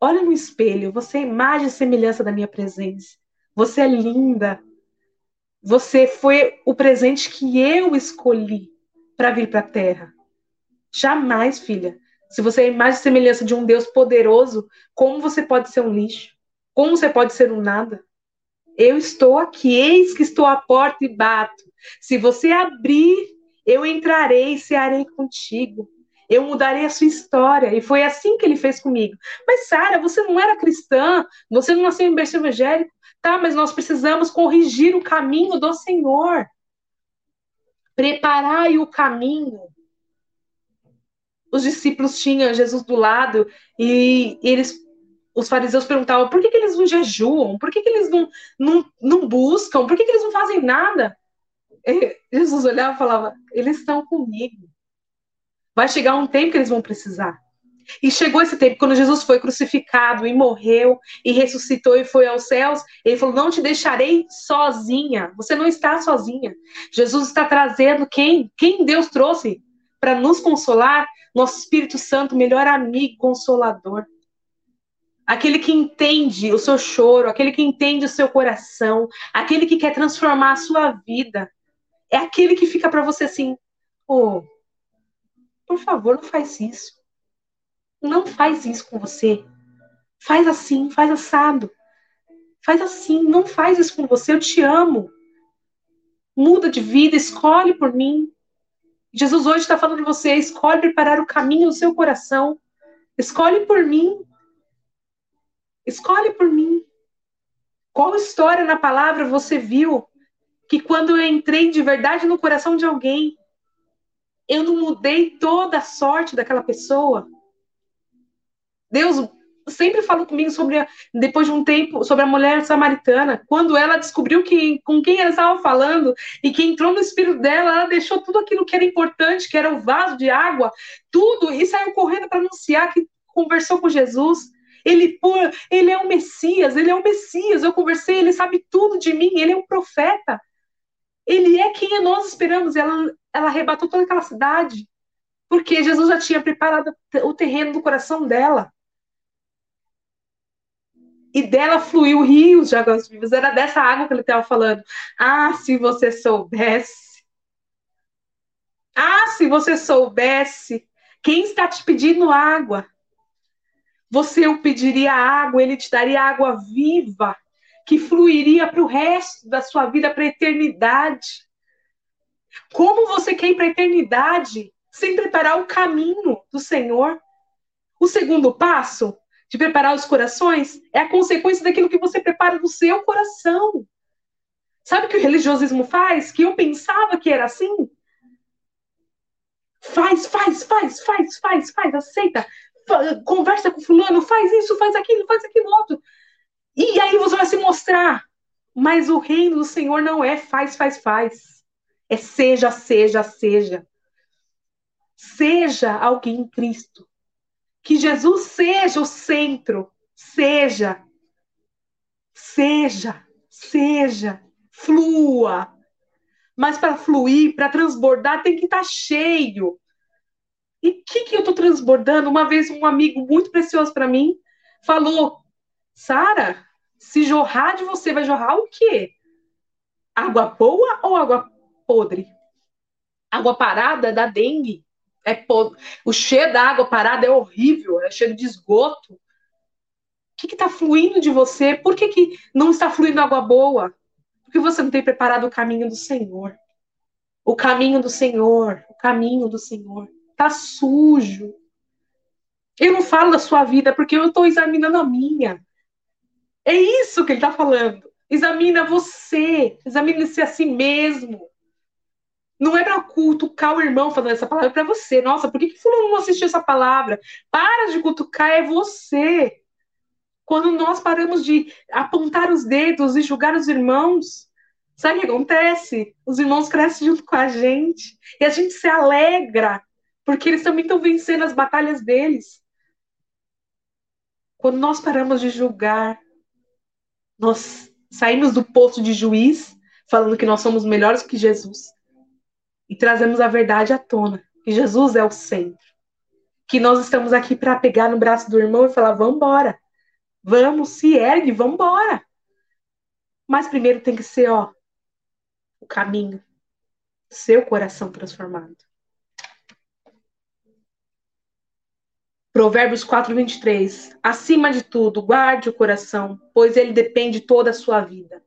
olha no espelho, você é imagem e semelhança da minha presença. Você é linda. Você foi o presente que eu escolhi para vir para a terra. Jamais, filha. Se você é imagem e semelhança de um Deus poderoso, como você pode ser um lixo? Como você pode ser um nada? Eu estou aqui, eis que estou à porta e bato. Se você abrir, eu entrarei e cearei contigo. Eu mudarei a sua história. E foi assim que ele fez comigo. Mas, Sara, você não era cristã, você não nasceu em berço evangélico. Tá, mas nós precisamos corrigir o caminho do Senhor. Preparai o caminho. Os discípulos tinham Jesus do lado e eles os fariseus perguntavam por que, que eles não jejuam, por que, que eles não, não, não buscam, por que, que eles não fazem nada? Jesus olhava e falava: eles estão comigo. Vai chegar um tempo que eles vão precisar. E chegou esse tempo, quando Jesus foi crucificado e morreu e ressuscitou e foi aos céus, ele falou: Não te deixarei sozinha. Você não está sozinha. Jesus está trazendo quem? Quem Deus trouxe para nos consolar? Nosso Espírito Santo, melhor amigo, consolador. Aquele que entende o seu choro, aquele que entende o seu coração, aquele que quer transformar a sua vida é aquele que fica para você assim, oh, por favor, não faz isso. Não faz isso com você. Faz assim, faz assado. Faz assim, não faz isso com você, eu te amo. Muda de vida, escolhe por mim. Jesus hoje está falando de você, escolhe preparar o caminho do seu coração. Escolhe por mim. Escolhe por mim. Qual história na palavra você viu que quando eu entrei de verdade no coração de alguém, eu não mudei toda a sorte daquela pessoa. Deus sempre falou comigo sobre, a, depois de um tempo, sobre a mulher samaritana. Quando ela descobriu que, com quem ela estava falando e que entrou no espírito dela, ela deixou tudo aquilo que era importante, que era o vaso de água, tudo, e saiu correndo para anunciar que conversou com Jesus. Ele, ele é o Messias, ele é o Messias. Eu conversei, ele sabe tudo de mim, ele é um profeta. Ele é quem nós esperamos. Ela, ela arrebatou toda aquela cidade, porque Jesus já tinha preparado o terreno do coração dela. E dela fluiu rios de águas vivas. Era dessa água que ele estava falando. Ah, se você soubesse. Ah, se você soubesse. Quem está te pedindo água? Você o pediria água, ele te daria água viva que fluiria para o resto da sua vida, para a eternidade. Como você quer ir para a eternidade sem preparar o caminho do Senhor? O segundo passo, de preparar os corações, é a consequência daquilo que você prepara no seu coração. Sabe o que o religiosismo faz? Que eu pensava que era assim? Faz, faz, faz, faz, faz, faz, aceita. Conversa com fulano, faz isso, faz aquilo, faz aquilo outro. E aí você vai se mostrar. Mas o reino do Senhor não é faz, faz, faz. É seja, seja, seja. Seja alguém em Cristo. Que Jesus seja o centro. Seja. Seja. Seja. Flua. Mas para fluir, para transbordar, tem que estar tá cheio. E o que, que eu estou transbordando? Uma vez um amigo muito precioso para mim falou: Sara, se jorrar de você, vai jorrar o quê? Água boa ou água podre? Água parada da dengue. É podre. O cheiro da água parada é horrível, é cheiro de esgoto. O que está fluindo de você? Por que, que não está fluindo água boa? Porque você não tem preparado o caminho do Senhor. O caminho do Senhor, o caminho do Senhor. Tá sujo. Eu não falo da sua vida porque eu estou examinando a minha. É isso que ele está falando. Examina você, examine-se a si mesmo. Não é para cutucar o irmão falando essa palavra, é para você. Nossa, por que, que fulano não assistiu essa palavra? Para de cutucar, é você. Quando nós paramos de apontar os dedos e julgar os irmãos, sabe o que acontece? Os irmãos crescem junto com a gente e a gente se alegra, porque eles também estão vencendo as batalhas deles. Quando nós paramos de julgar, nós saímos do posto de juiz, falando que nós somos melhores que Jesus, e trazemos a verdade à tona, que Jesus é o centro. Que nós estamos aqui para pegar no braço do irmão e falar: vamos embora. Vamos, se ergue, vamos embora. Mas primeiro tem que ser, ó, o caminho, seu coração transformado. Provérbios 4, 23. Acima de tudo, guarde o coração, pois ele depende toda a sua vida.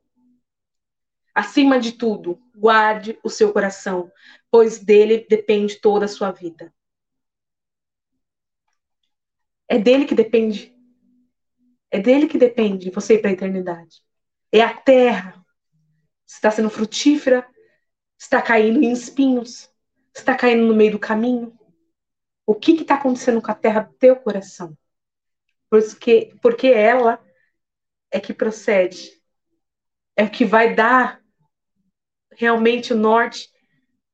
Acima de tudo, guarde o seu coração, pois dele depende toda a sua vida. É dele que depende é dele que depende você ir para a eternidade. É a terra. Está sendo frutífera, está caindo em espinhos, está caindo no meio do caminho. O que está acontecendo com a terra do teu coração? Porque, porque ela é que procede. É o que vai dar realmente o norte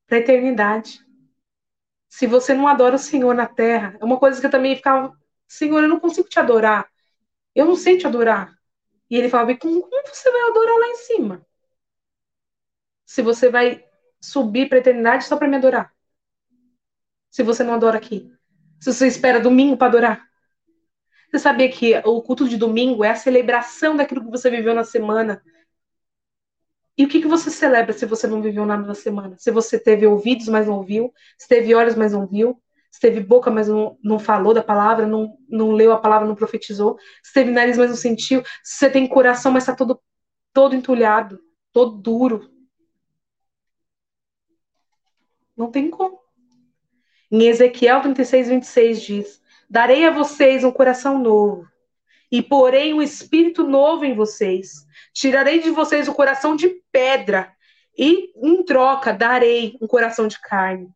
para a eternidade. Se você não adora o Senhor na terra, é uma coisa que eu também ficava, Senhor, eu não consigo te adorar. Eu não sei te adorar. E ele falava, como, como você vai adorar lá em cima? Se você vai subir para a eternidade só para me adorar. Se você não adora aqui. Se você espera domingo para adorar. Você sabia que o culto de domingo é a celebração daquilo que você viveu na semana. E o que, que você celebra se você não viveu nada na semana? Se você teve ouvidos, mas não ouviu, se teve olhos, mas não viu, se teve boca, mas não, não falou da palavra, não, não leu a palavra, não profetizou, se teve nariz, mas não sentiu, se você tem coração, mas está todo, todo entulhado, todo duro. Não tem como. Em Ezequiel 36, 26 diz: Darei a vocês um coração novo, e porei um espírito novo em vocês. Tirarei de vocês o coração de pedra, e em troca darei um coração de carne.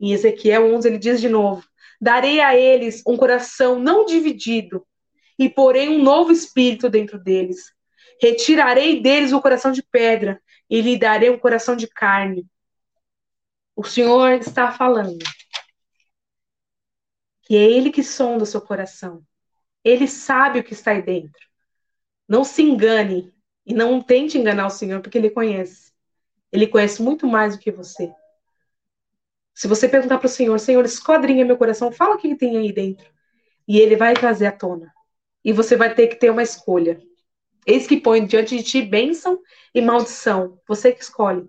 Em Ezequiel 11, ele diz de novo: Darei a eles um coração não dividido, e porei um novo espírito dentro deles. Retirarei deles o coração de pedra, e lhe darei um coração de carne. O Senhor está falando que é Ele que sonda o seu coração. Ele sabe o que está aí dentro. Não se engane e não tente enganar o Senhor, porque Ele conhece. Ele conhece muito mais do que você. Se você perguntar para o Senhor, Senhor, esquadrinha meu coração, fala o que tem aí dentro. E ele vai trazer à tona. E você vai ter que ter uma escolha. Eis que põe diante de ti bênção e maldição. Você que escolhe.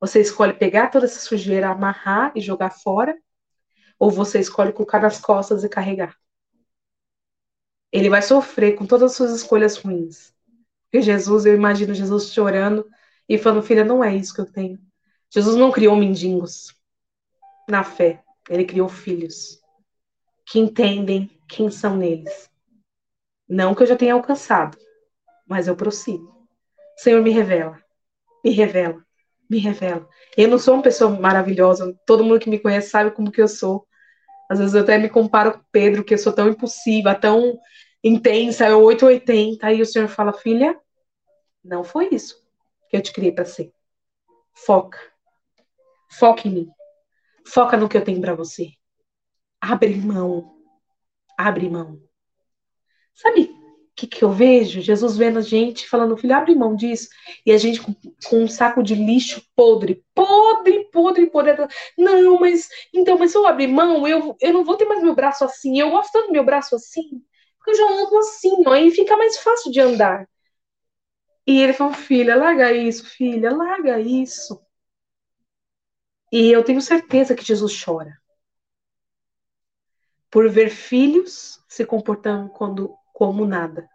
Você escolhe pegar toda essa sujeira, amarrar e jogar fora, ou você escolhe colocar nas costas e carregar. Ele vai sofrer com todas as suas escolhas ruins. Porque Jesus, eu imagino Jesus chorando e falando, filha, não é isso que eu tenho. Jesus não criou mendigos na fé. Ele criou filhos que entendem quem são neles. Não que eu já tenha alcançado, mas eu prossigo. Senhor, me revela, me revela, me revela. Eu não sou uma pessoa maravilhosa, todo mundo que me conhece sabe como que eu sou. Às vezes eu até me comparo com Pedro, que eu sou tão impulsiva, tão intensa, eu 880. Aí o Senhor fala, filha, não foi isso que eu te criei para ser. Foca. Foca em mim. Foca no que eu tenho para você. Abre mão. Abre mão. Sabe que, que eu vejo? Jesus vendo a gente falando, filho, abre mão disso. E a gente com, com um saco de lixo podre. Podre, podre, podre. Não, mas então, mas se eu abrir mão, eu, eu não vou ter mais meu braço assim. Eu gosto tanto do meu braço assim. Porque eu já ando assim, e fica mais fácil de andar. E ele falou, filha, larga isso, filha, larga isso. E eu tenho certeza que Jesus chora. Por ver filhos se comportando quando, como nada.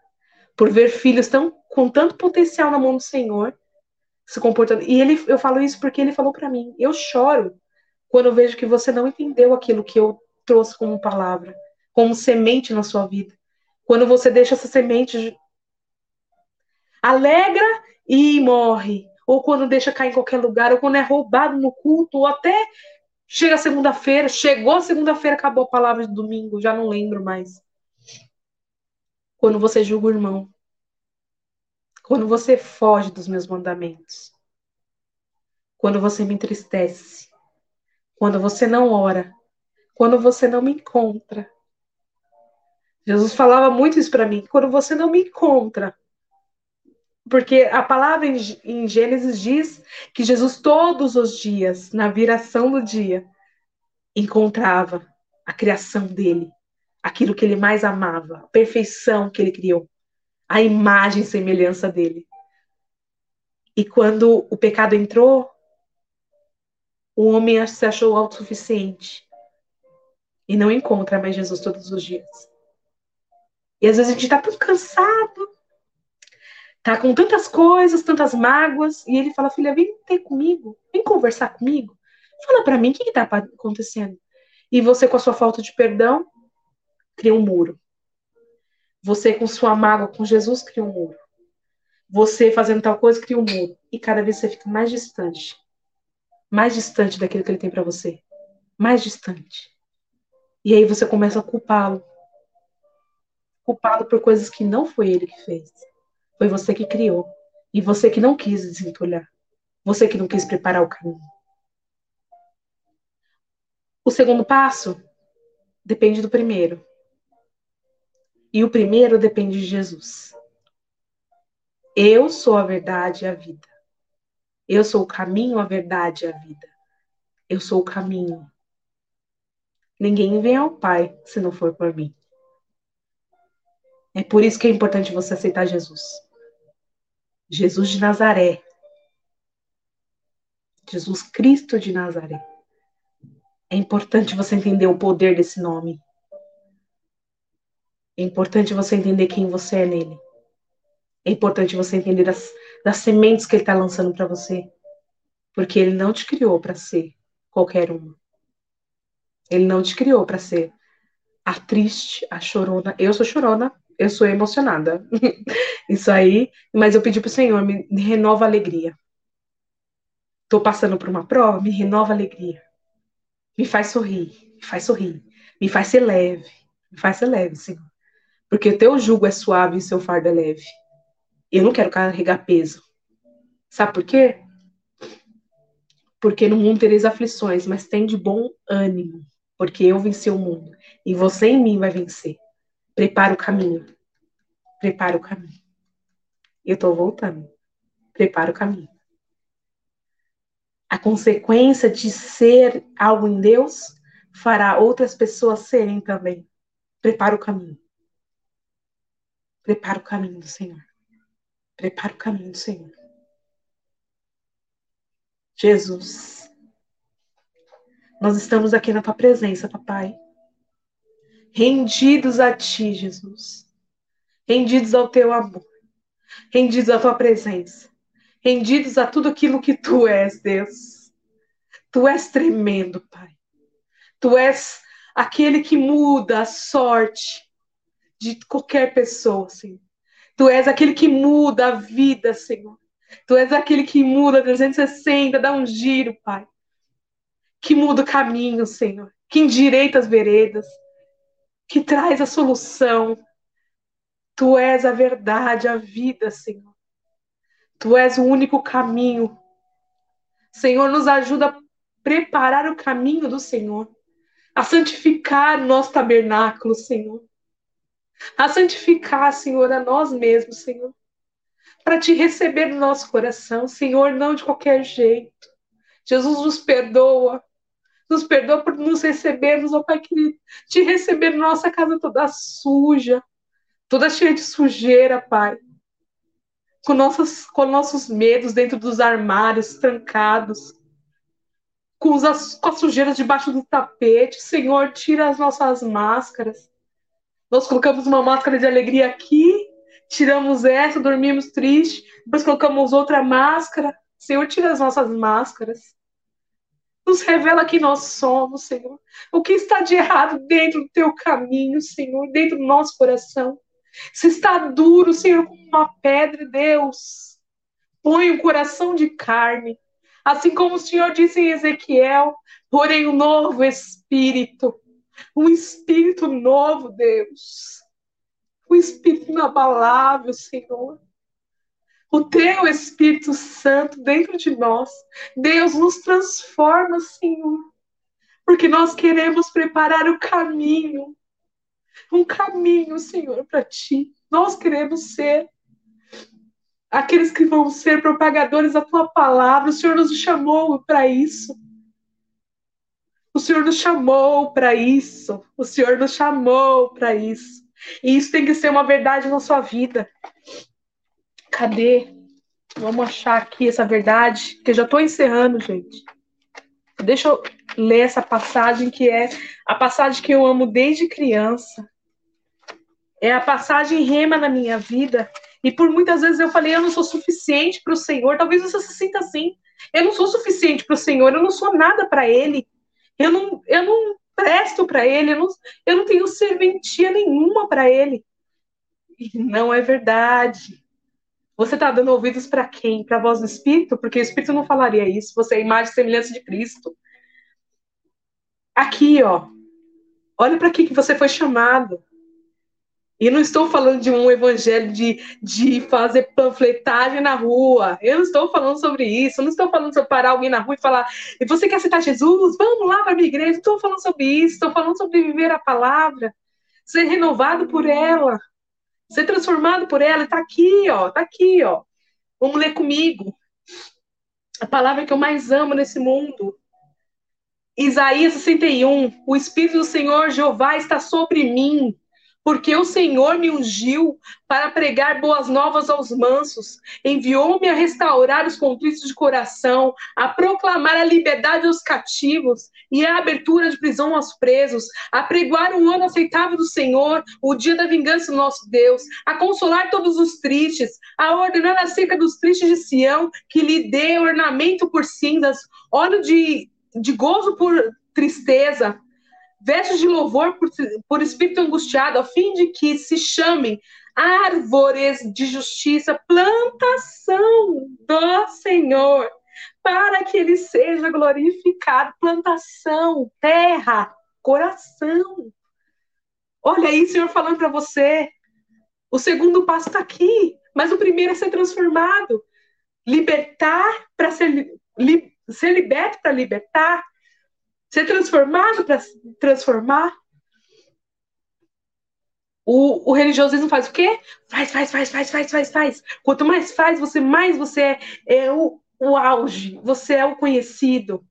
Por ver filhos tão, com tanto potencial na mão do Senhor se comportando. E ele, eu falo isso porque ele falou para mim. Eu choro quando eu vejo que você não entendeu aquilo que eu trouxe como palavra, como semente na sua vida. Quando você deixa essa semente alegra e morre. Ou quando deixa cair em qualquer lugar, ou quando é roubado no culto, ou até chega segunda-feira, chegou segunda-feira, acabou a palavra de domingo, já não lembro mais. Quando você julga o irmão. Quando você foge dos meus mandamentos. Quando você me entristece. Quando você não ora. Quando você não me encontra. Jesus falava muito isso para mim. Quando você não me encontra, porque a palavra em Gênesis diz que Jesus todos os dias, na viração do dia, encontrava a criação dele, aquilo que ele mais amava, a perfeição que ele criou, a imagem e semelhança dele. E quando o pecado entrou, o homem se achou autossuficiente e não encontra mais Jesus todos os dias. E às vezes a gente está tão cansado, tá com tantas coisas, tantas mágoas, e ele fala, filha, vem ter comigo, vem conversar comigo, fala para mim o que está acontecendo. E você, com a sua falta de perdão, cria um muro. Você, com sua mágoa com Jesus, cria um muro. Você fazendo tal coisa, cria um muro. E cada vez você fica mais distante. Mais distante daquilo que ele tem para você. Mais distante. E aí você começa a culpá-lo. Culpá-lo por coisas que não foi ele que fez. Foi você que criou. E você que não quis desentulhar. Você que não quis preparar o caminho. O segundo passo depende do primeiro. E o primeiro depende de Jesus. Eu sou a verdade e a vida. Eu sou o caminho, a verdade e a vida. Eu sou o caminho. Ninguém vem ao Pai se não for por mim. É por isso que é importante você aceitar Jesus. Jesus de Nazaré. Jesus Cristo de Nazaré. É importante você entender o poder desse nome. É importante você entender quem você é nele. É importante você entender as, das sementes que ele está lançando para você. Porque ele não te criou para ser qualquer uma. Ele não te criou para ser a triste, a chorona. Eu sou chorona, eu sou emocionada. Isso aí, mas eu pedi pro Senhor, me, renova a alegria. Tô passando por uma prova, me renova a alegria. Me faz sorrir, me faz sorrir, me faz ser leve, me faz ser leve, Senhor. Porque o teu jugo é suave e seu fardo é leve. Eu não quero carregar peso. Sabe por quê? Porque no mundo tereis aflições, mas tem de bom ânimo, porque eu venci o mundo e você em mim vai vencer. Prepara o caminho. Prepara o caminho. Eu estou voltando. Prepara o caminho. A consequência de ser algo em Deus fará outras pessoas serem também. Prepara o caminho. Prepara o caminho do Senhor. Prepara o caminho do Senhor. Jesus, nós estamos aqui na tua presença, papai rendidos a ti, Jesus. Rendidos ao teu amor. Rendidos à tua presença. Rendidos a tudo aquilo que tu és, Deus. Tu és tremendo, Pai. Tu és aquele que muda a sorte de qualquer pessoa, Senhor. Tu és aquele que muda a vida, Senhor. Tu és aquele que muda 360, dá um giro, Pai. Que muda o caminho, Senhor. Que endireita as veredas. Que traz a solução. Tu és a verdade, a vida, Senhor. Tu és o único caminho. Senhor, nos ajuda a preparar o caminho do Senhor, a santificar nosso tabernáculo, Senhor. A santificar, Senhor, a nós mesmos, Senhor. Para te receber no nosso coração, Senhor, não de qualquer jeito. Jesus nos perdoa. Nos perdoa por nos recebermos, ó Pai querido. Te receber na nossa casa toda suja, toda cheia de sujeira, Pai com, nossas, com nossos medos dentro dos armários trancados, com, as, com as sujeiras debaixo do tapete. Senhor, tira as nossas máscaras. Nós colocamos uma máscara de alegria aqui, tiramos essa, dormimos triste, depois colocamos outra máscara. Senhor, tira as nossas máscaras. Nos revela quem nós somos, Senhor. O que está de errado dentro do teu caminho, Senhor, dentro do nosso coração. Se está duro, Senhor, como uma pedra, Deus, põe um coração de carne. Assim como o Senhor disse em Ezequiel, porém um novo espírito. Um espírito novo, Deus. Um espírito inabalável, Senhor. O teu Espírito Santo dentro de nós. Deus nos transforma, Senhor. Porque nós queremos preparar o caminho um caminho, Senhor, para ti. Nós queremos ser aqueles que vão ser propagadores da tua palavra. O Senhor nos chamou para isso. O Senhor nos chamou para isso. O Senhor nos chamou para isso. E isso tem que ser uma verdade na sua vida. Cadê? Vamos achar aqui essa verdade, que eu já estou encerrando, gente. Deixa eu ler essa passagem que é a passagem que eu amo desde criança é a passagem rema na minha vida. E por muitas vezes eu falei, eu não sou suficiente para o Senhor. Talvez você se sinta assim. Eu não sou suficiente para o Senhor, eu não sou nada para Ele. Eu não, eu não presto para Ele, eu não, eu não tenho serventia nenhuma para Ele. E não é verdade. Você está dando ouvidos para quem? Para a voz do Espírito? Porque o Espírito não falaria isso. Você é a imagem e semelhança de Cristo. Aqui, ó. Olha para que, que você foi chamado. E não estou falando de um evangelho de, de fazer panfletagem na rua. Eu não estou falando sobre isso. Eu não estou falando sobre parar alguém na rua e falar: e você quer aceitar Jesus? Vamos lá para a minha igreja. Não estou falando sobre isso. Estou falando sobre viver a palavra, ser renovado por ela, ser transformado por ela. Está aqui, ó. Está aqui, ó. Vamos ler comigo. A palavra que eu mais amo nesse mundo. Isaías 61. O Espírito do Senhor Jeová está sobre mim porque o Senhor me ungiu para pregar boas novas aos mansos, enviou-me a restaurar os conflitos de coração, a proclamar a liberdade aos cativos e a abertura de prisão aos presos, a pregoar um ano aceitável do Senhor, o dia da vingança do nosso Deus, a consolar todos os tristes, a ordenar acerca dos tristes de Sião, que lhe dê ornamento por cinzas, óleo de, de gozo por tristeza, vestes de louvor por, por espírito angustiado, a fim de que se chamem árvores de justiça, plantação do Senhor, para que ele seja glorificado. Plantação, terra, coração. Olha aí, Senhor, falando para você. O segundo passo está aqui, mas o primeiro é ser transformado. Libertar para ser, li, ser liberto para libertar ser transformado para transformar. O, o religiosismo faz o quê? Faz, faz, faz, faz, faz, faz, faz. Quanto mais faz, você mais você é, é o, o auge, você é o conhecido.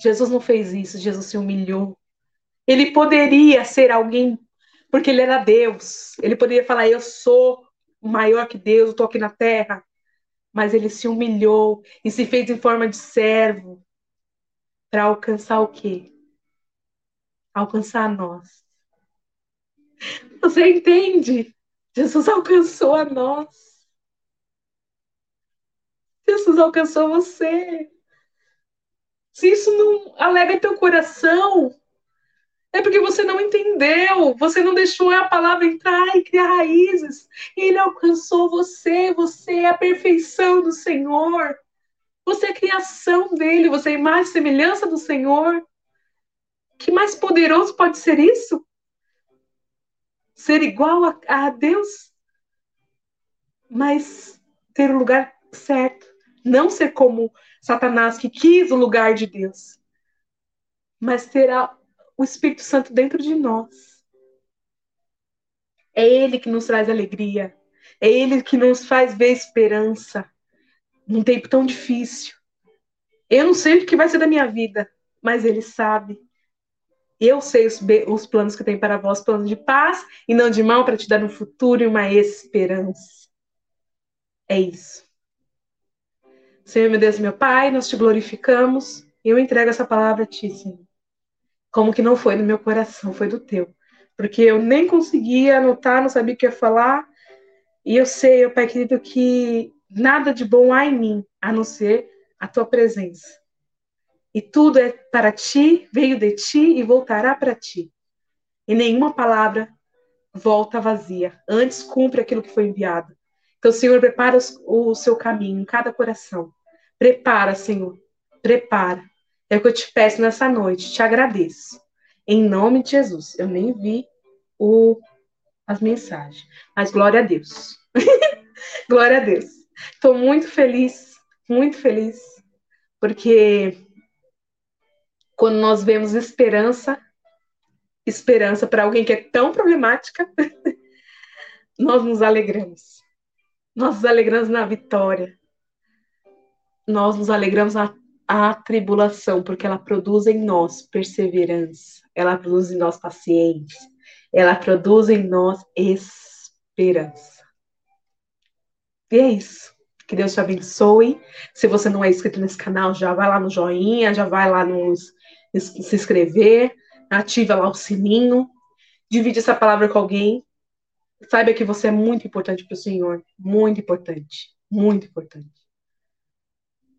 Jesus não fez isso, Jesus se humilhou. Ele poderia ser alguém, porque ele era Deus. Ele poderia falar: Eu sou maior que Deus, eu estou aqui na terra. Mas ele se humilhou e se fez em forma de servo para alcançar o quê? Alcançar nós. Você entende? Jesus alcançou a nós. Jesus alcançou você. Se isso não alegra teu coração, É porque você não entendeu, você não deixou a palavra entrar e criar raízes. Ele alcançou você, você é a perfeição do Senhor. Você é criação dele, você é imagem e semelhança do Senhor. Que mais poderoso pode ser isso? Ser igual a, a Deus, mas ter o lugar certo. Não ser como Satanás que quis o lugar de Deus, mas ter a, o Espírito Santo dentro de nós. É Ele que nos traz alegria. É Ele que nos faz ver esperança num tempo tão difícil. Eu não sei o que vai ser da minha vida, mas Ele sabe. Eu sei os, os planos que tem para vós, planos de paz e não de mal, para te dar um futuro e uma esperança. É isso. Senhor, meu Deus, meu Pai, nós te glorificamos. Eu entrego essa palavra a Ti, Senhor. Como que não foi no meu coração, foi do Teu. Porque eu nem conseguia anotar, não sabia o que ia falar. E eu sei, Pai querido, que nada de bom há em mim, a não ser a Tua presença. E tudo é para Ti, veio de Ti e voltará para Ti. E nenhuma palavra volta vazia. Antes cumpre aquilo que foi enviado. Então, Senhor, prepara o seu caminho em cada coração. Prepara, Senhor. Prepara. É o que eu te peço nessa noite. Te agradeço. Em nome de Jesus. Eu nem vi o, as mensagens. Mas glória a Deus. glória a Deus. Estou muito feliz, muito feliz, porque quando nós vemos esperança, esperança para alguém que é tão problemática, nós nos alegramos. Nós nos alegramos na vitória. Nós nos alegramos na a tribulação, porque ela produz em nós perseverança, ela produz em nós paciência, ela produz em nós esperança. E é isso. Que Deus te abençoe. Se você não é inscrito nesse canal, já vai lá no joinha, já vai lá nos se inscrever, ativa lá o sininho, divide essa palavra com alguém. Saiba que você é muito importante para o Senhor, muito importante, muito importante.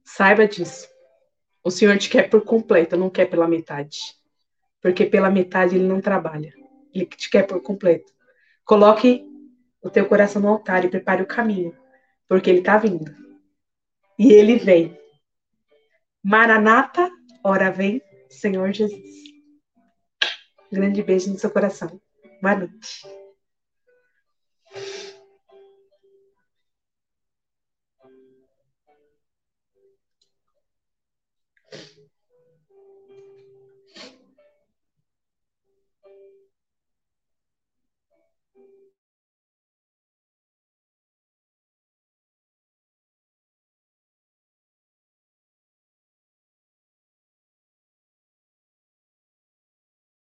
Saiba disso. O Senhor te quer por completo, não quer pela metade. Porque pela metade ele não trabalha. Ele te quer por completo. Coloque o teu coração no altar e prepare o caminho, porque ele está vindo. E ele vem. Maranata, ora vem, Senhor Jesus. Grande beijo no seu coração. Boa noite.